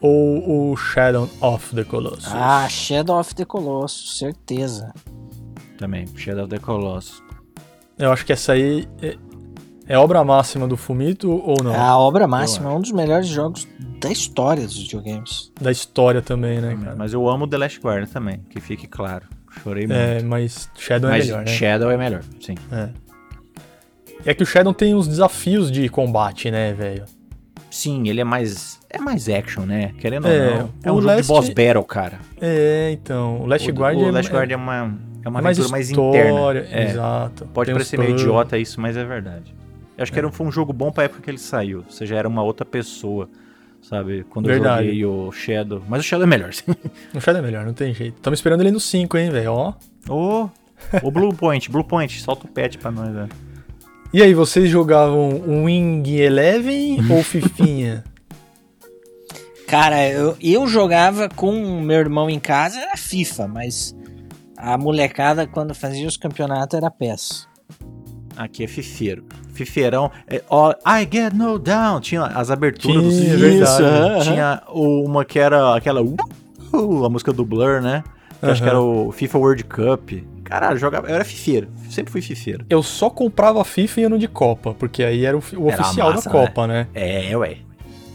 ou o Shadow of the Colossus? Ah, Shadow of the Colossus, certeza. Também, Shadow of the Colossus. Eu acho que essa aí é, é obra máxima do Fumito ou não? É a obra máxima, é um dos melhores jogos da história dos videogames. Da história também, né, cara? Mas eu amo The Last Guard também, que fique claro. Chorei muito. É, mas Shadow Mas é melhor, né? Shadow é melhor, sim. É. E é que o Shadow tem os desafios de combate, né, velho? Sim, ele é mais. É mais action, né? Querendo É, ou não. É o um jogo Last- de boss battle, cara. É, então. O Last o, Guard o é, Last é- Guard é uma, é uma é mais aventura mais história. interna. É. Exato. Pode Tem parecer meio idiota isso, mas é verdade. Eu acho que era, um- foi um jogo bom pra época que ele saiu. Você já era uma outra pessoa, sabe? Quando Verdade. eu joguei o Shadow. Mas o Shadow é melhor. (laughs) O Shadow é melhor, não tem jeito. Estamos esperando ele no 5, hein, velho? Ó. Ô, o Blue Point, Blue Point, solta o pet pra nós, né? E aí, vocês jogavam Wing Eleven ou (laughs) Fifinha? Cara, eu, eu jogava com meu irmão em casa, era FIFA, mas a molecada, quando fazia os campeonatos, era PES. Aqui é fifeiro. Fifeirão. É, ó, I get no down. Tinha as aberturas dos Tinha, filmes. verdade. aham. Tinha o- uma que era aquela. uh, a música do Blur, né? Que acho que era o FIFA World Cup. Caralho, jogava. Eu era fifeiro. Sempre fui fifeiro. Eu só comprava FIFA e ano de Copa, porque aí era o, o Era oficial massa, da Copa, né? É, ué.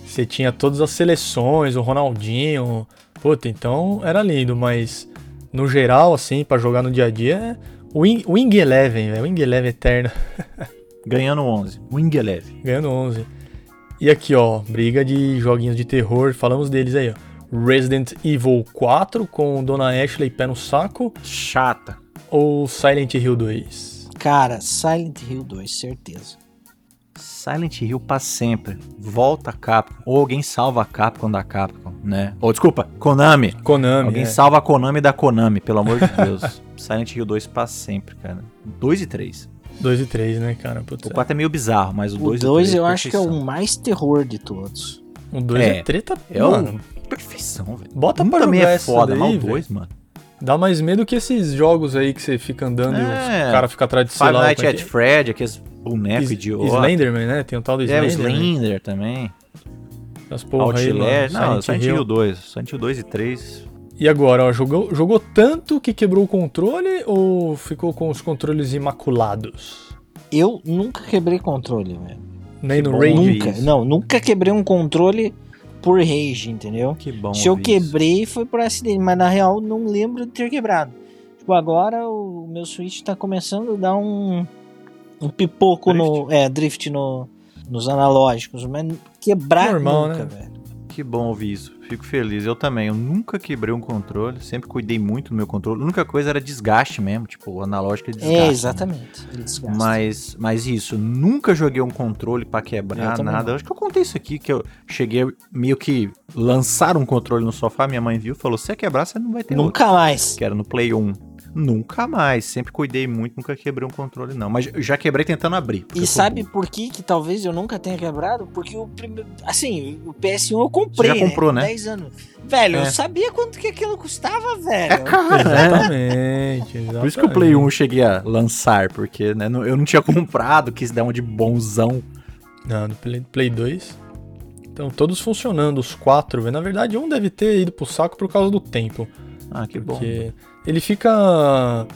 Você tinha todas as seleções, o Ronaldinho. Puta, então era lindo, mas no geral, assim, pra jogar no dia a dia, é Wing, Wing Eleven, velho. Wing Eleven eterno, (laughs) Ganhando 11. Wing Eleven. ganhando 11. E aqui, ó, briga de joguinhos de terror, falamos deles aí, ó. Resident Evil 4 com Dona Ashley pé no saco Chata. Ou Silent Hill 2? Cara, Silent Hill 2, certeza. Silent Hill pra sempre. Volta a Capcom. Ou alguém salva a Capcom da Capcom, né? Ou desculpa, Konami. Konami, Alguém é. salva a Konami da Konami, pelo amor de Deus. (laughs) Silent Hill 2 pra sempre, cara. 2 e 3. 2 e 3, né, cara? Putz, O 4 é meio bizarro, mas o O 2 e 2 3 eu acho que é o mais terror de todos. o 2 é, É, treta, É o mano. perfeição, velho. Bota Um pra também jogar é foda, daí, mas o velho. 2, mano. Dá mais medo que esses jogos aí que você fica andando e É. os caras ficam atrás de Five lá, Nights é at que é? Fred, aqueles bonecos idiotas. Slenderman, né? Tem o tal do É, o Slenderman. Slender também. As porra aí, mano. Outlast. Não, Silent Silent Hill. Hill 2. Silent Hill 2 e 3. E agora, ó, jogou, jogou tanto que quebrou o controle ou ficou com os controles imaculados? Eu nunca quebrei controle, velho. Nem no bom Rage? Nunca. isso. Não, nunca quebrei um controle por rage, entendeu? Que bom. Se eu ouvir isso. quebrei foi por acidente, mas na real não lembro de ter quebrado. Tipo, agora o meu Switch tá começando a dar um, um pipoco no. É, drift no, nos analógicos, mas quebrar Normal, nunca, né? velho. Que bom ouvir isso. Fico feliz. Eu também. Eu nunca quebrei um controle. Sempre cuidei muito do meu controle. A única coisa era desgaste mesmo. Tipo, o analógico é desgaste. É, né? exatamente. Ele desgasta. Mas, mas isso, nunca joguei um controle pra Eu quebrar também nada. Eu acho que eu contei isso aqui, que eu cheguei meio que lançar um controle no sofá, minha mãe viu e falou: se você quebrar, você não vai ter outro. Nunca mais. Que era no Play 1. Nunca mais. Sempre cuidei muito, nunca quebrei um controle, não. Mas já quebrei tentando abrir. porque E sabe por que, que talvez eu nunca tenha quebrado? Porque o primeiro. Assim, o PS1 eu comprei. Você já comprou, né? 10 anos. Velho, É. eu sabia quanto que aquilo custava, velho. É caro, né? Exatamente, exatamente. Por isso que o Play 1 eu cheguei a lançar, porque né, não- eu não tinha comprado, quis dar uma de bonzão. Não, no Play, Play 2. Então, todos funcionando, os quatro. Na verdade, um deve ter ido pro saco por causa do tempo. Ah, que bom. Ele fica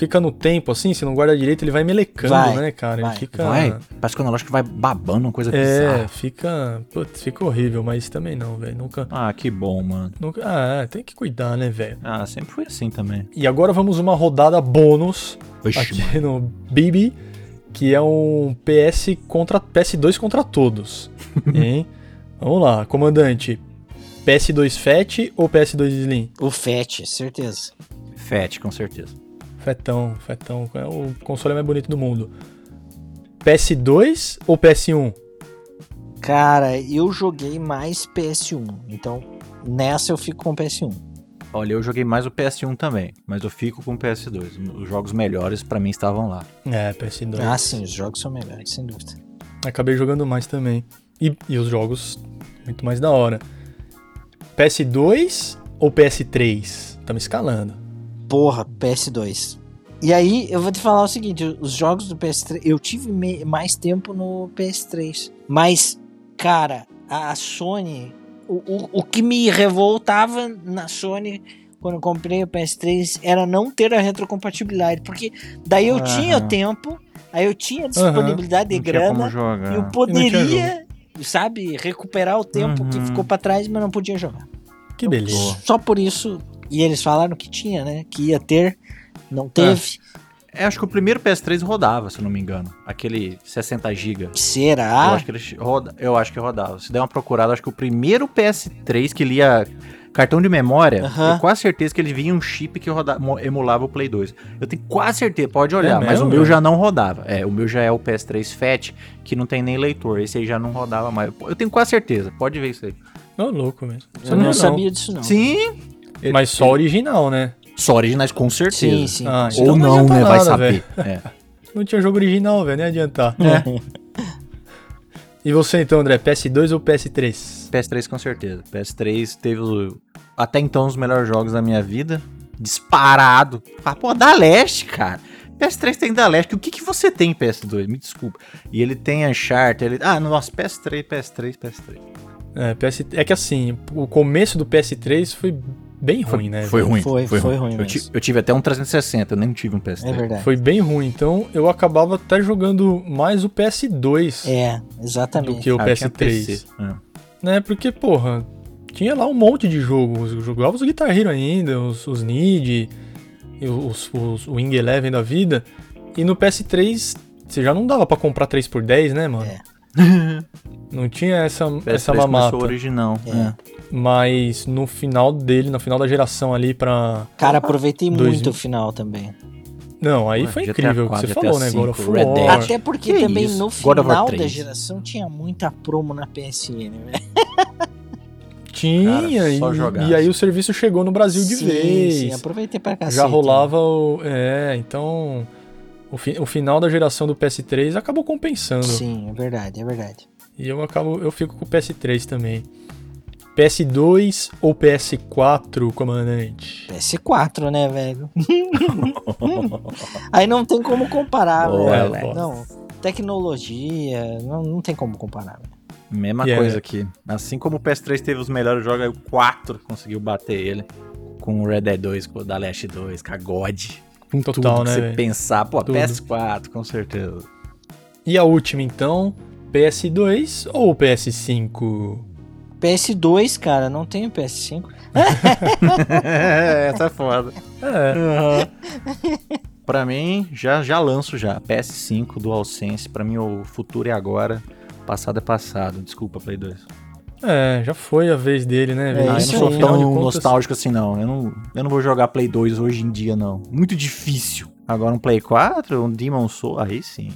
fica no tempo assim, se não guarda direito, ele vai melecando, Vai, né, cara? vai. Ele fica. Vai, parece que o analógico vai babando, uma coisa É, bizarra. fica. Putz, fica horrível, mas também não, velho. Nunca. Ah, que bom, mano. nunca ah, é, tem que cuidar, né, velho? Ah, sempre foi assim também. E agora vamos uma rodada bônus Oxi, aqui no Bibi, que é um PS contra PS2 contra todos. (laughs) hein? Vamos lá, comandante. PS2 Fat ou PS2 Slim? O Fat, certeza. Fat, com certeza. Fetão, fetão. É o console mais bonito do mundo. PS2 ou PS1? Cara, eu joguei mais PS1. Então, nessa eu fico com PS1. Olha, eu joguei mais o PS1 também, mas eu fico com o PS2. Os jogos melhores pra mim estavam lá. É, PS2. Ah, sim, os jogos são melhores, sem dúvida. Acabei jogando mais também. E, e os jogos muito mais da hora. PS2 ou PS3? Estamos escalando. Porra, PS2. E aí, eu vou te falar o seguinte: os jogos do PS3, eu tive mais tempo no PS3. Mas, cara, a Sony. O, o, o que me revoltava na Sony quando eu comprei o PS3 era não ter a retrocompatibilidade. Porque daí eu Aham. tinha tempo, aí eu tinha disponibilidade de tinha como grana. Eu poderia, sabe, recuperar o tempo que Uhum. ficou pra trás, mas não podia jogar. Que beleza. Só por isso. E eles falaram que tinha, né? Que ia ter, não teve. É, acho que o primeiro PS3 rodava, se eu não me engano. Aquele 60 GB. Eu, Será? acho que ele roda, eu acho que rodava. Se der uma procurada, acho que o primeiro PS3 que lia cartão de memória, Aham. eu quase certeza que ele vinha um chip que roda, mo- emulava o Play 2. Eu tenho quase certeza, pode olhar, mas mesmo, o meu já não rodava. É, o meu já é o PS3 Fat, que não tem nem leitor. Esse aí já não rodava mais. Eu tenho quase certeza, pode ver isso aí. Ô, louco mesmo. Eu não, sabia disso, não. Sim, Mas só original, né? só originais com certeza. sim. sim. Ah, então Ou não não, né? Vai nada, saber. É. Não tinha jogo original, velho, nem adiantar. É. E você então, André, PS2 ou PS3? PS3 com certeza. PS3 teve até então os melhores jogos da minha vida. Disparado. Ah, pô, da Leste, cara. PS3 tem da Leste. O que, que você tem em PS2? Me desculpa. E ele tem Uncharted. Ele... Ah, nossa, PS3, PS3, PS3. É, PS... é que assim, o começo do PS3 foi bem ruim, né? Foi ruim. Foi- foi ruim Eu, mesmo. ti- eu tive até um 360, eu nem tive um PS3. É verdade. Foi bem ruim, então eu acabava até jogando mais o PS2 É, do exatamente. que o Ah, eu tinha PS3. PC. É. Né? Porque, porra, tinha lá um monte de jogos. Eu jogava os Guitar Hero ainda, os, os Need, os, os Wing Eleven da vida. E no PS3 você já não dava pra comprar 3x10, né, mano? É. (laughs) Não tinha essa, essa PS3 mamata. começou original. É. É. Mas no final dele, no final da geração ali pra. Cara, aproveitei Dois muito o final também. Não, aí Ué, foi incrível o que 4, você GTA falou, né? God of 5, Red War. Dead. Até porque Que também isso? no final da 3. geração tinha muita promo na PSN, velho. (laughs) Tinha, Cara, e, e aí o serviço chegou no Brasil de sim, vez. Sim, aproveitei pra cacete. Já rolava o. É, então. O, fi- o final da geração do PS3 acabou compensando. Sim, é verdade, é verdade. E eu acabo. Eu fico com o PS3 também. PS2 ou PS4, comandante? PS4, né, velho? (laughs) Aí não tem como comparar, Boa, velho. Alex. Não, tecnologia, não, não tem como comparar. velho. Mesma E é- coisa aqui. Assim como o PS3 teve os melhores jogos, aí o 4 conseguiu bater ele. Com o Red Dead 2, com o da Last 2, com a God. Com Total, tudo que né, você velho? pensar. Pô, Tudo. PS4, com certeza. E a última, então? PS2 ou PS5? PS2, cara, não tenho PS5. (laughs) Essa é foda. É. Pra mim, já, já lanço já. PS5, DualSense. Pra mim, o futuro é agora. Passado é passado. Desculpa, Play 2. É, já foi a vez dele, né? É Ah, eu não sou tão contas- nostálgico assim, não. Eu, não. eu não vou jogar Play 2 hoje em dia, não. Muito difícil. Agora um Play 4, um Demon Soul, aí sim.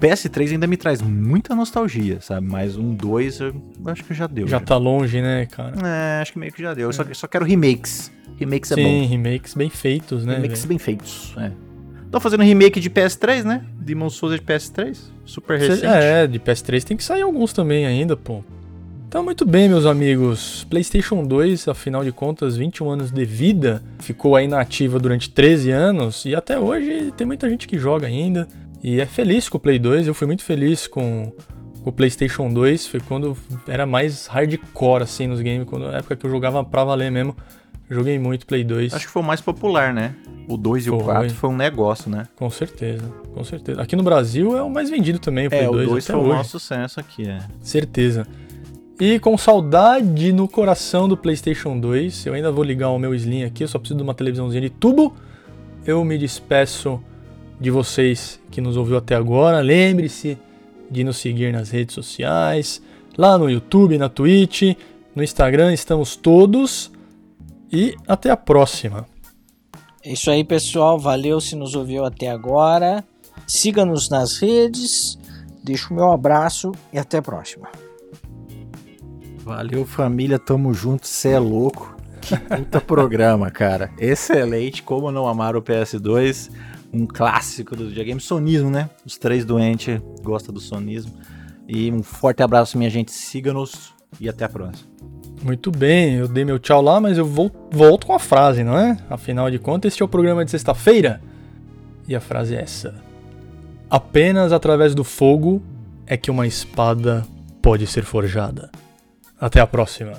PS3 ainda me traz muita nostalgia, sabe? Mas um 2 eu acho que já deu. Já tá longe, né, cara? É, acho que meio que já deu. Eu só, só quero remakes. Remakes é Sim, bom. remakes bem feitos, né? remakes velho? bem feitos. É. Tô fazendo remake de PS3, né? Demon Souls é de PS3. Super recente. É, de PS3 tem que sair alguns também ainda, pô. Então, muito bem, meus amigos. PlayStation 2, afinal de contas, 21 anos de vida, ficou aí na ativa durante 13 anos e até hoje tem muita gente que joga ainda e é feliz com o Play 2. Eu fui muito feliz com, o PlayStation 2. Foi quando era mais hardcore assim nos games, quando na época que eu jogava pra valer mesmo. Joguei muito Play 2. Acho que foi o mais popular, né? O 2 e o Foi. 4 foi um negócio, né? Com certeza, com certeza. Aqui no Brasil é o mais vendido também, o Play é, o 2 2 até foi o maior sucesso aqui, é. Certeza. E com saudade no coração do PlayStation 2, eu ainda vou ligar o meu Slim aqui, eu só preciso de uma televisãozinha de tubo. Eu me despeço de vocês que nos ouviu até agora. Lembre-se de nos seguir nas redes sociais, lá no YouTube, na Twitch, no Instagram, estamos todos. E até a próxima. É isso aí, pessoal. Valeu se nos ouviu até agora. Siga-nos nas redes. Deixo o meu abraço e até a próxima. Valeu, família, tamo junto, cê é louco. Que puta (laughs) programa, cara. Excelente, como não amar o PS2, um clássico do videogame, sonismo, né? Os três doentes gostam do sonismo. E um forte abraço, minha gente, siga-nos e até a próxima. Muito bem, eu dei meu tchau lá, mas eu vol- volto com a frase, não é? Afinal de contas, este é o programa de sexta-feira. E a frase é essa: Apenas através do fogo é que uma espada pode ser forjada. Até a próxima.